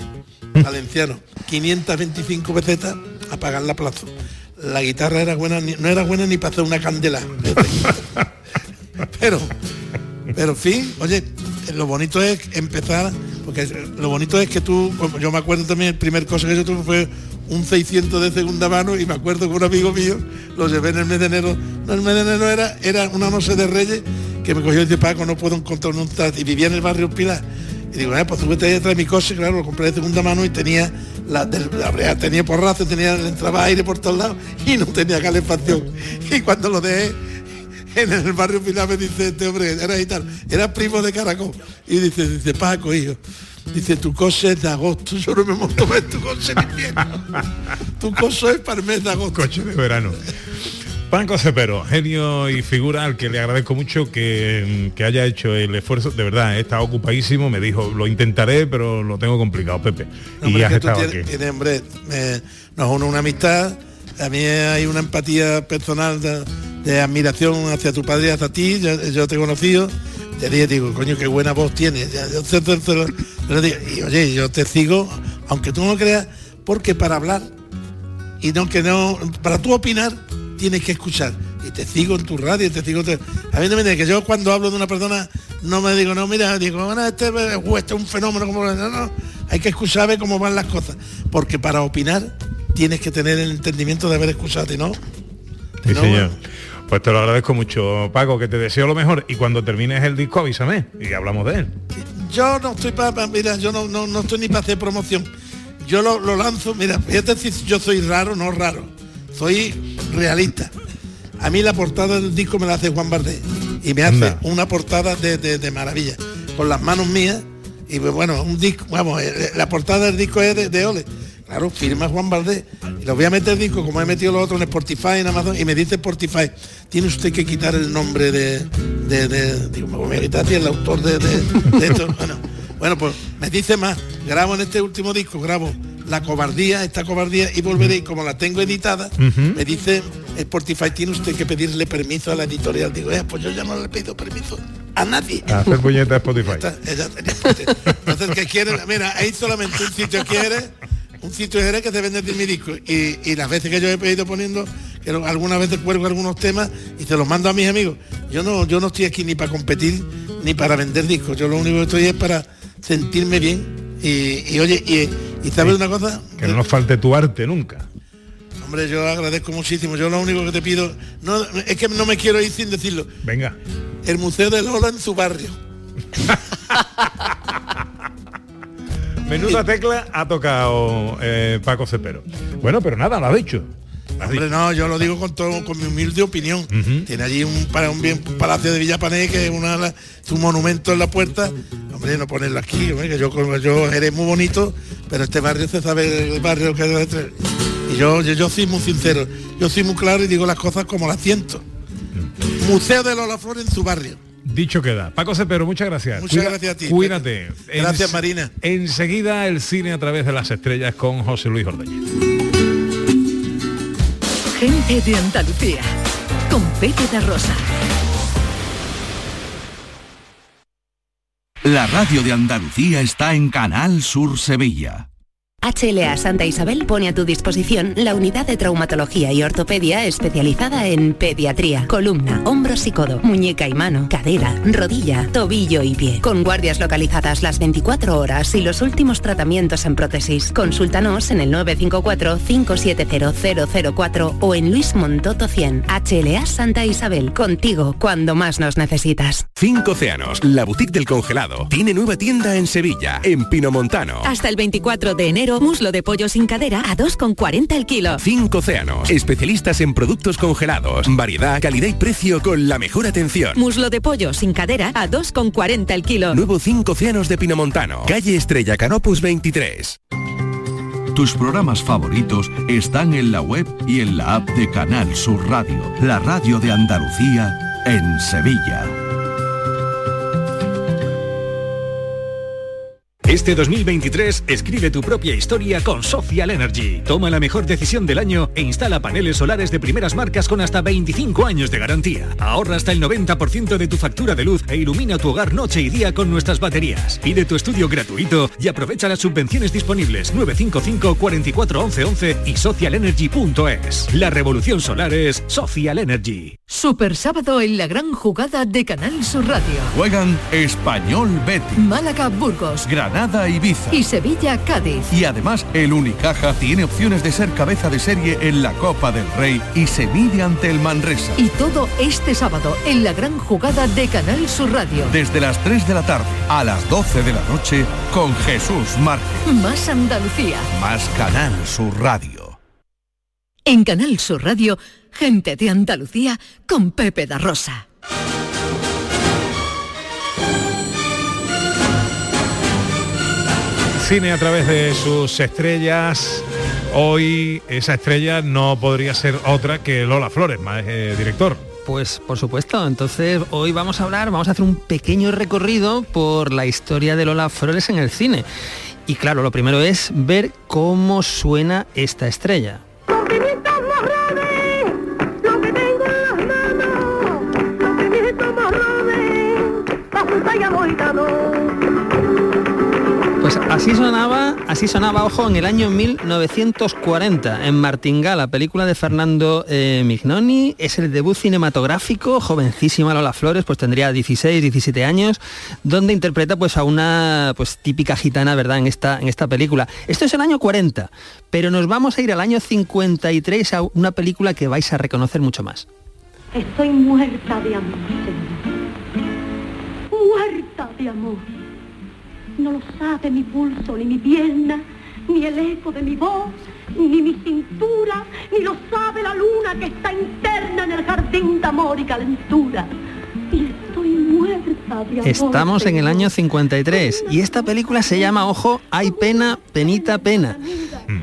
valenciano, 525 pesetas a pagar la plaza. La guitarra era buena, no era buena ni para hacer una candela. pero, pero en fin, oye, lo bonito es empezar, porque lo bonito es que tú, yo me acuerdo también, el primer cosa que yo tuve fue un 600 de segunda mano y me acuerdo que un amigo mío lo llevé en el mes de enero, no el mes de enero era, era una noche de reyes que me cogió y dice, Paco, no puedo encontrar un tal", y vivía en el barrio Pilar. Y digo, eh, pues tú vete detrás de mi coche, claro, lo compré de segunda mano y tenía la, del, tenía porrazo, tenía, le entraba aire por todos lados y no tenía calefacción. Y cuando lo dejé en el barrio Pilar me dice este hombre, era gitano, era primo de Caracol. Y dice, dice, Paco, hijo, dice, tu coche es de agosto, yo no me monto en tu coche en invierno. tu coche es para el mes de agosto. Coche de verano. Paco Cepero, genio y figura al que le agradezco mucho que, que haya hecho el esfuerzo. De verdad, he estado ocupadísimo, me dijo, lo intentaré, pero lo tengo complicado, Pepe. No, y has que estado tienes, aquí. tienes, hombre, nos une una amistad, a mí hay una empatía personal de, de admiración hacia tu padre y hacia ti, yo, yo te he conocido, te dije, digo, coño, qué buena voz tienes, y oye, yo te sigo, aunque tú no creas, porque para hablar y no que no, para tú opinar, tienes que escuchar. Y te sigo en tu radio, te sigo. te- a mí no me que yo cuando hablo de una persona no me digo, no, mira, digo, bueno, este, es un fenómeno, como no, no, hay que escuchar ver cómo van las cosas. Porque para opinar tienes que tener el entendimiento de haber escuchado, y ¿no? Sí, no, señor. Pues te lo agradezco mucho, Paco, que te deseo lo mejor. Y cuando termines el disco, avísame y hablamos de él. Yo no estoy para, mira, yo no, no, no estoy ni para hacer promoción. Yo lo, lo lanzo, mira, fíjate si yo soy raro, no raro. Soy realista. A mí la portada del disco me la hace Juan Bardé. Y me hace Anda. una portada de, de- de maravilla. Con las manos mías. Y pues, bueno, un disco, vamos, eh, la portada del disco es de, de Ole. Claro, firma Juan Valdés. Y lo voy a meter disco, como he metido los otros en Spotify, en Amazon, y me dice Spotify, tiene usted que quitar el nombre de. de, de- digo, me voy a quitar el autor de, esto. Bueno, bueno, pues me dice más, grabo en este último disco, grabo la cobardía, esta cobardía, y volveré, y como la tengo editada, me dice Spotify, tiene usted que pedirle permiso a la editorial. Digo, eh, pues yo ya no le pido permiso a nadie. A hacer puñeta a Spotify. Entonces, que quiere, mira, hay solamente un sitio quiere, un sitio de Jerez que se vende mi disco. Y, y las veces que yo he ido poniendo, que lo- algunas veces cuelgo algunos temas y se los mando a mis amigos. Yo no, yo no estoy aquí ni para competir ni para vender discos. Yo lo único que estoy es para sentirme bien. Y, y, oye, y, y sabes una cosa, Que no nos falte tu arte nunca. hombre, yo agradezco muchísimo. Yo lo único que te pido, no, es que no me quiero ir sin decirlo. Venga. El Museo de Lola en su barrio. Menuda tecla ha tocado eh, Paco Cepero. Bueno, pero nada, lo ha dicho. Hombre, no, yo lo digo con todo, con mi humilde opinión. Tiene allí un, para un bien un palacio de Villapané que es una, un monumento en la puerta. Hombre, no ponerlo aquí, hombre, que yo, yo eres muy bonito, pero este barrio se sabe el barrio que es de- Y yo, yo, yo soy muy sincero, yo soy muy claro y digo las cosas como las siento. Museo de Lola Flores en su barrio. Dicho queda. Paco Cepero, muchas gracias. Muchas gracias a ti. Cuídate. Gracias, Ens- Marina. Enseguida el cine a través de las estrellas con José Luis Ordóñez. Gente de Andalucía, con Pepe Rosa. La radio de Andalucía está en Canal Sur Sevilla. HLA Santa Isabel pone a tu disposición la unidad de traumatología y ortopedia especializada en pediatría, columna, hombros y codo, muñeca y mano, cadera, rodilla, tobillo y pie. Con guardias localizadas las 24 horas y los últimos tratamientos en prótesis. Consúltanos en el 954-570004 o en Luis Montoto 100. HLA Santa Isabel, contigo cuando más nos necesitas. Cinco Océanos, la boutique del congelado, tiene nueva tienda en Sevilla, en Pinomontano. Hasta el 24 de enero, muslo de pollo sin cadera a 2,40 el kilo. Cinco Océanos, especialistas en productos congelados, variedad, calidad y precio con la mejor atención. Muslo de pollo sin cadera a 2,40 el kilo. Nuevo Cinco Océanos de Pinomontano, calle Estrella Canopus 23. Tus programas favoritos están en la web y en la app de Canal Sur Radio, la radio de Andalucía en Sevilla. Este 2023 escribe tu propia historia con Social Energy. Toma la mejor decisión del año e instala paneles solares de primeras marcas con hasta 25 años de garantía. Ahorra hasta el 90% de tu factura de luz e ilumina tu hogar noche y día con nuestras baterías. Pide tu estudio gratuito y aprovecha las subvenciones disponibles 955 44 11 11 y socialenergy.es. La revolución solar es Social Energy. Super sábado en la gran jugada de Canal Sur Radio. Juegan Español Betis, Málaga Burgos, Granada Ibiza. y Sevilla Cádiz. Y además, el Unicaja tiene opciones de ser cabeza de serie en la Copa del Rey y se mide ante el Manresa. Y todo este sábado en la gran jugada de Canal Sur Radio. Desde las 3 de la tarde a las 12 de la noche con Jesús Márquez. Más Andalucía. Más Canal Sur Radio. En Canal Sur Radio, gente de Andalucía con Pepe da Rosa. Cine a través de sus estrellas. Hoy esa estrella no podría ser otra que Lola Flores, más director. Pues por supuesto, entonces hoy vamos a hablar, vamos a hacer un pequeño recorrido por la historia de Lola Flores en el cine. Y claro, lo primero es ver cómo suena esta estrella. Así sonaba, así sonaba, ojo, en el año 1940, en Martingala, película de Fernando eh, Mignoni. Es el debut cinematográfico, jovencísima Lola Flores, pues tendría 16, 17 años, donde interpreta pues a una pues típica gitana, ¿verdad?, en esta, en esta película. Esto es el año 40, pero nos vamos a ir al año 53 a una película que vais a reconocer mucho más. Estoy muerta de amor, Señor. Muerta de amor. No lo sabe mi pulso, ni mi pierna, ni el eco de mi voz, ni mi cintura, ni lo sabe la luna que está interna en el jardín de amor y calentura. Estoy muerta de amor. Estamos en el año 53 y esta película se llama, ojo, Hay pena, penita, pena,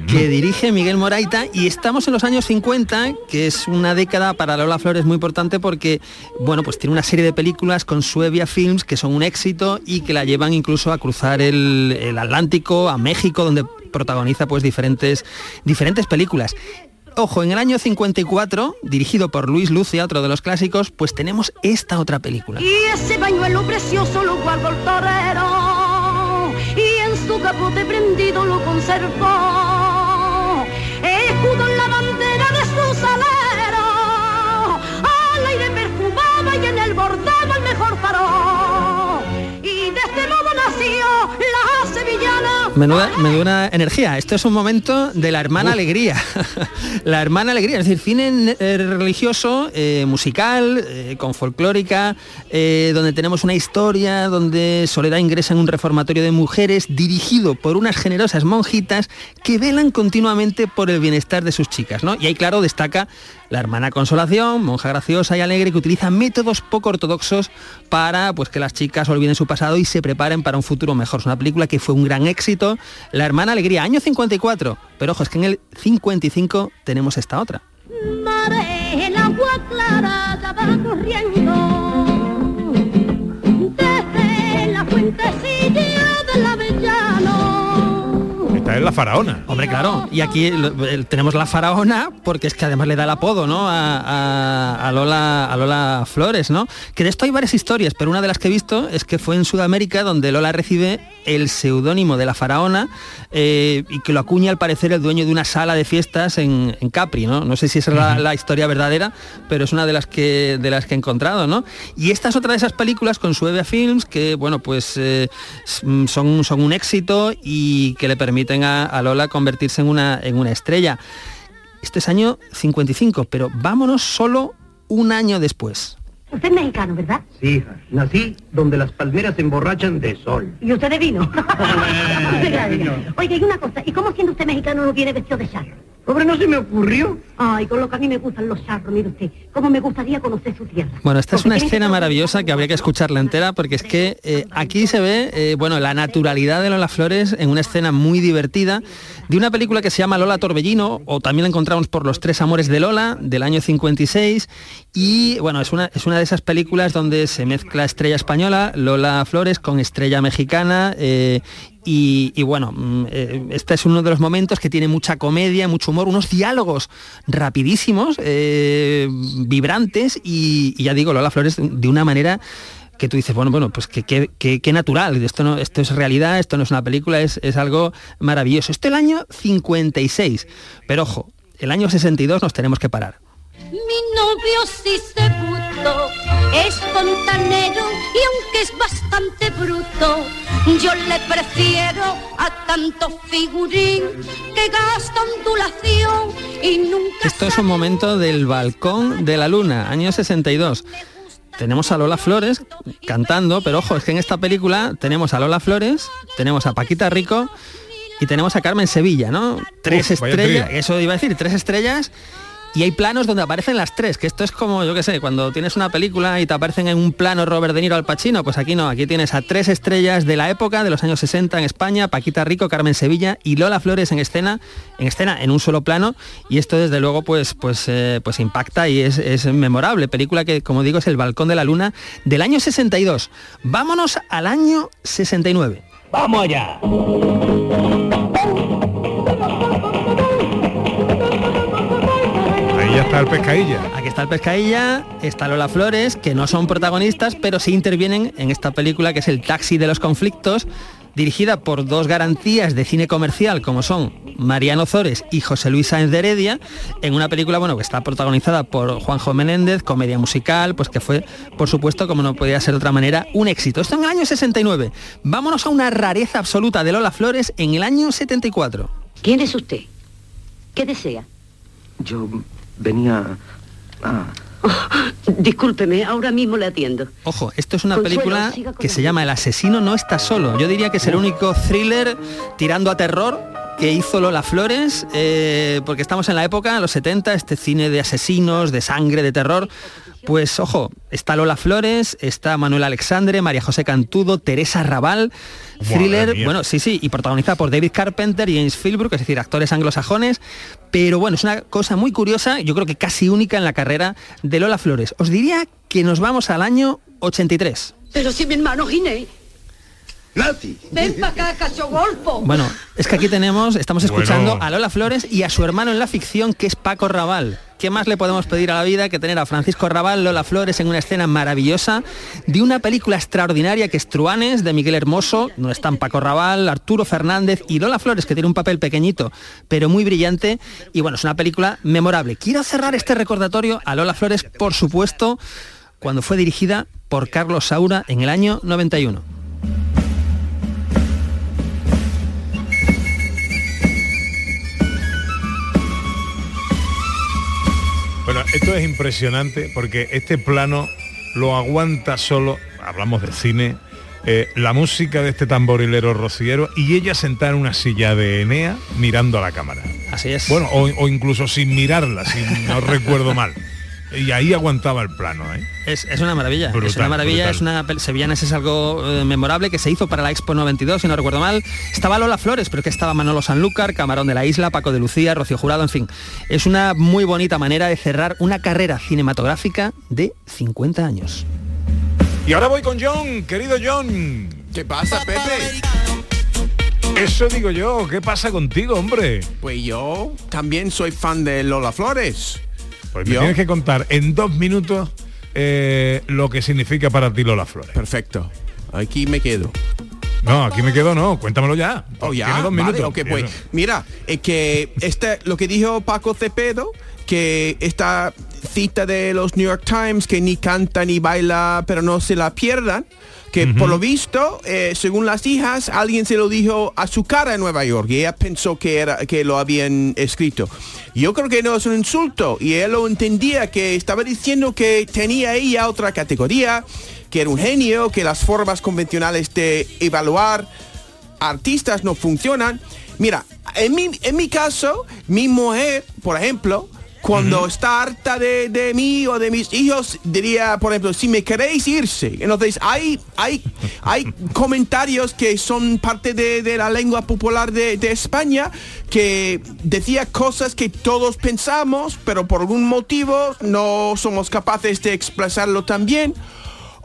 que dirige Miguel Moraita y estamos en los años 50, que es una década para Lola Flores muy importante porque, bueno, pues tiene una serie de películas con Suevia Films que son un éxito y que la llevan incluso a cruzar el, el Atlántico, a México, donde protagoniza pues diferentes, diferentes películas. Ojo, en el año 54, dirigido por Luis Lucia, otro de los clásicos, pues tenemos esta otra película. Y ese pañuelo precioso lo guardó el torero y en su capote prendido lo conservó. Escudo Menuda, menuda energía. Esto es un momento de la hermana alegría. la hermana alegría, es decir, cine eh, religioso, eh, musical, eh, con folclórica, donde tenemos una historia, donde Soledad ingresa en un reformatorio de mujeres dirigido por unas generosas monjitas que velan continuamente por el bienestar de sus chicas. ¿no? Y ahí, claro, destaca la hermana Consolación, monja graciosa y alegre, que utiliza métodos poco ortodoxos para pues, que las chicas olviden su pasado y se preparen para un futuro mejor. Es una película que fue un gran éxito. La hermana alegría, año 54. Pero ojo, es que en el 55 tenemos esta otra. Es la faraona. Hombre, claro. Y aquí tenemos la faraona, porque es que además le da el apodo, ¿no? A, a- a Lola, a Lola Flores, ¿no? Que de esto hay varias historias, pero una de las que he visto es que fue en Sudamérica donde Lola recibe el seudónimo de la faraona eh, y que lo acuña al parecer el dueño de una sala de fiestas en, en Capri, ¿no? No sé si esa es la, la historia verdadera, pero es una de las que de las que he encontrado, ¿no? Y esta es otra de esas películas con Suevia Films que, bueno, pues eh, mm, son, son un éxito y que le permiten a, a Lola convertirse en una, en una estrella. Este es año 55, pero vámonos solo un año después. Usted es mexicano, ¿verdad? Sí, hija. Nací donde las palmeras se emborrachan de sol. ¿Y usted de vino? Oiga, y una cosa, ¿y cómo siendo usted mexicano no viene vestido de charro? Hombre, no se me ocurrió. Ay, con lo que a mí me gustan los charros, mire usted, cómo me gustaría conocer su tierra. Bueno, esta es una escena maravillosa que habría que escucharla entera porque es que eh, aquí se ve, eh, bueno, la naturalidad de Lola Flores en una escena muy divertida de una película que se llama Lola Torbellino o también la encontramos por Los Tres Amores de Lola del año 56 y bueno, es una, es una de esas películas donde se mezcla estrella española, Lola Flores, con estrella mexicana eh, y, bueno, mm, eh, este es uno de los momentos que tiene mucha comedia, mucho humor, unos diálogos rapidísimos, eh, vibrantes y, ya digo, Lola Flores de una manera que tú dices, bueno, bueno, pues que, que, que, natural, esto, no, esto es realidad, esto no es una película, es, es algo maravilloso. Esto el año 56, pero ojo, el año 62 nos tenemos que parar. Mi novio sí se es fontanero y aunque es bastante bruto, yo le prefiero a tanto figurín que gasta ondulación y nunca... Esto es un momento del balcón de la luna, año 62 tenemos a Lola Flores cantando, pero ojo, es que en esta película tenemos a Lola Flores, tenemos a Paquita Rico y tenemos a Carmen Sevilla, ¿no? Tres Uf, estrellas, eso iba a decir, tres estrellas. Y hay planos donde aparecen las tres, que esto es como, yo qué sé, cuando tienes una película y te aparecen en un plano Robert De Niro al Pacino, pues aquí no, aquí tienes a tres estrellas de la época, de los años 60 en España, Paquita Rico, Carmen Sevilla y Lola Flores en escena, en escena, en un solo plano, y esto desde luego pues, pues, eh, pues impacta y es, es memorable. Película que, como digo, es El Balcón de la Luna del año 62. Vámonos al año 69. ¡Vamos allá! Está el pescadilla. Aquí está el Pescailla, está Lola Flores, que no son protagonistas, pero sí intervienen en esta película que es El Taxi de los Conflictos, dirigida por dos garantías de cine comercial como son Mariano Zores y José Luis Sáenz de Heredia, en una película bueno, que está protagonizada por Juanjo Menéndez, comedia musical, pues que fue, por supuesto, como no podía ser de otra manera, un éxito. Esto en el año 69. Vámonos a una rareza absoluta de Lola Flores en el año 74. ¿Quién es usted? ¿Qué desea? Yo venía a... Discúlpeme, ahora mismo le atiendo. Ojo, esto es una Consuelo, película que se llama El asesino no está solo. Yo diría que es el único thriller tirando a terror que hizo Lola Flores, eh, porque estamos en la época, en los 70, este cine de asesinos, de sangre, de terror. Pues ojo, está Lola Flores, está Manuel Alexandre, María José Cantudo, Teresa Raval, thriller, mía. bueno, sí, sí, y protagonizada por David Carpenter y James Philbrook, es decir, actores anglosajones, pero bueno, es una cosa muy curiosa, yo creo que casi única en la carrera de Lola Flores. Os diría que nos vamos al año 83. Pero si mi hermano Ven para acá. Bueno, es que aquí tenemos, estamos Bueno. escuchando a Lola Flores y a su hermano en la ficción, que es Paco Raval. ¿Qué más le podemos pedir a la vida que tener a Francisco Raval, Lola Flores en una escena maravillosa de una película extraordinaria que es Truanes, de Miguel Hermoso, donde están Paco Raval, Arturo Fernández y Lola Flores, que tiene un papel pequeñito, pero muy brillante. Y bueno, es una película memorable. Quiero cerrar este recordatorio a Lola Flores, por supuesto, cuando fue dirigida por Carlos Saura en el año 91. Bueno, esto es impresionante porque este plano lo aguanta solo, hablamos de cine, eh, la música de este tamborilero rociero y ella sentada en una silla de Enea mirando a la cámara. Así es. Bueno, o, o incluso sin mirarla, si no recuerdo mal. Y ahí aguantaba el plano, ¿eh? Es, es una maravilla, es una maravilla, brutal. es una Sevillanas es algo eh, memorable que se hizo para la Expo 92, si no recuerdo mal. Estaba Lola Flores, pero que estaba Manolo Sanlúcar, Camarón de la Isla, Paco de Lucía, Rocío Jurado, en fin. Es una muy bonita manera de cerrar una carrera cinematográfica de 50 años. Y ahora voy con John, querido John. ¿Qué pasa, Pepe? Eso digo yo, ¿qué pasa contigo, hombre? Pues yo también soy fan de Lola Flores. Pues me tienes que contar en dos minutos eh, lo que significa para ti Lola Flores. Perfecto. Aquí me quedo. No, aquí me quedo, no, cuéntamelo ya. Oh, ya, Tiene dos vale, minutos. pues, mira, es que este, lo que dijo Paco Cepedo, que esta cita de los New York Times, que ni canta ni baila, pero no se la pierdan, que por lo visto, eh, según las hijas, alguien se lo dijo a su cara en Nueva York y ella pensó que, era, que lo habían escrito. Yo creo que no es un insulto y él lo entendía, que estaba diciendo que tenía ella otra categoría, que era un genio, que las formas convencionales de evaluar artistas no funcionan. Mira, en mi, en mi caso, mi mujer, por ejemplo, cuando está harta de, de mí o de mis hijos, diría, por ejemplo, si me queréis irse. Entonces, hay, hay, hay comentarios que son parte de, de la lengua popular de, de España que decía cosas que todos pensamos, pero por algún motivo no somos capaces de expresarlo también.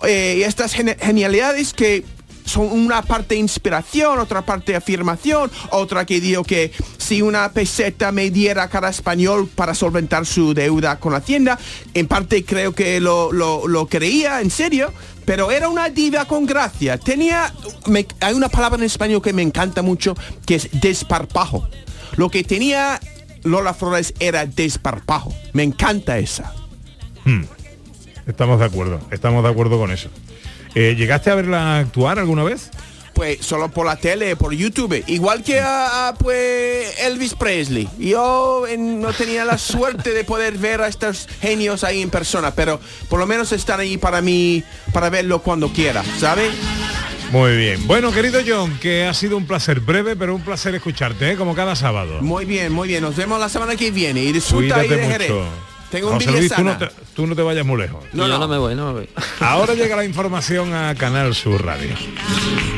Eh, y estas genialidades que son una parte inspiración, otra parte afirmación, otra que digo que si una peseta me diera cada español para solventar su deuda con Hacienda, en parte creo que lo, lo- creía en serio, pero era una diva con gracia. Tenía, hay una palabra en español que me encanta mucho, que es desparpajo. Lo que tenía Lola Flores era desparpajo. Me encanta esa. Hmm. Estamos de acuerdo, estamos de acuerdo con eso. Eh, ¿Llegaste a verla actuar alguna vez? Pues solo por la tele, por YouTube. Igual que a, a, pues Elvis Presley. Yo en- no tenía la suerte de poder ver a estos genios ahí en persona, pero por lo menos están ahí para mí, para verlo cuando quiera, ¿sabe? Muy bien. Bueno, querido John, que ha sido un placer breve, pero un placer escucharte, ¿eh? como cada sábado. Muy bien, muy bien. Nos vemos la semana que viene y disfruta ahí de Jerez. Tengo un José día Luis, tú no, te, tú no te vayas muy lejos. No, no. no me voy, no me voy. Ahora llega la información a Canal Sur Radio.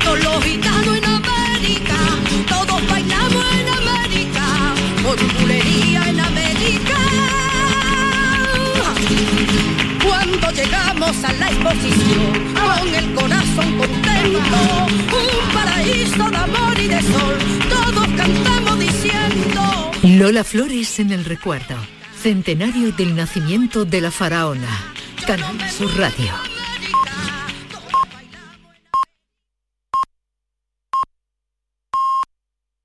Todos los gitanos en América, todos bailamos en América, por bulería en América. Cuando llegamos a la exposición, con el corazón contento, un paraíso de amor y de sol, todos cantamos diciendo. Lola Flores en el recuerdo. Centenario del nacimiento de la faraona. Canal Sur Radio.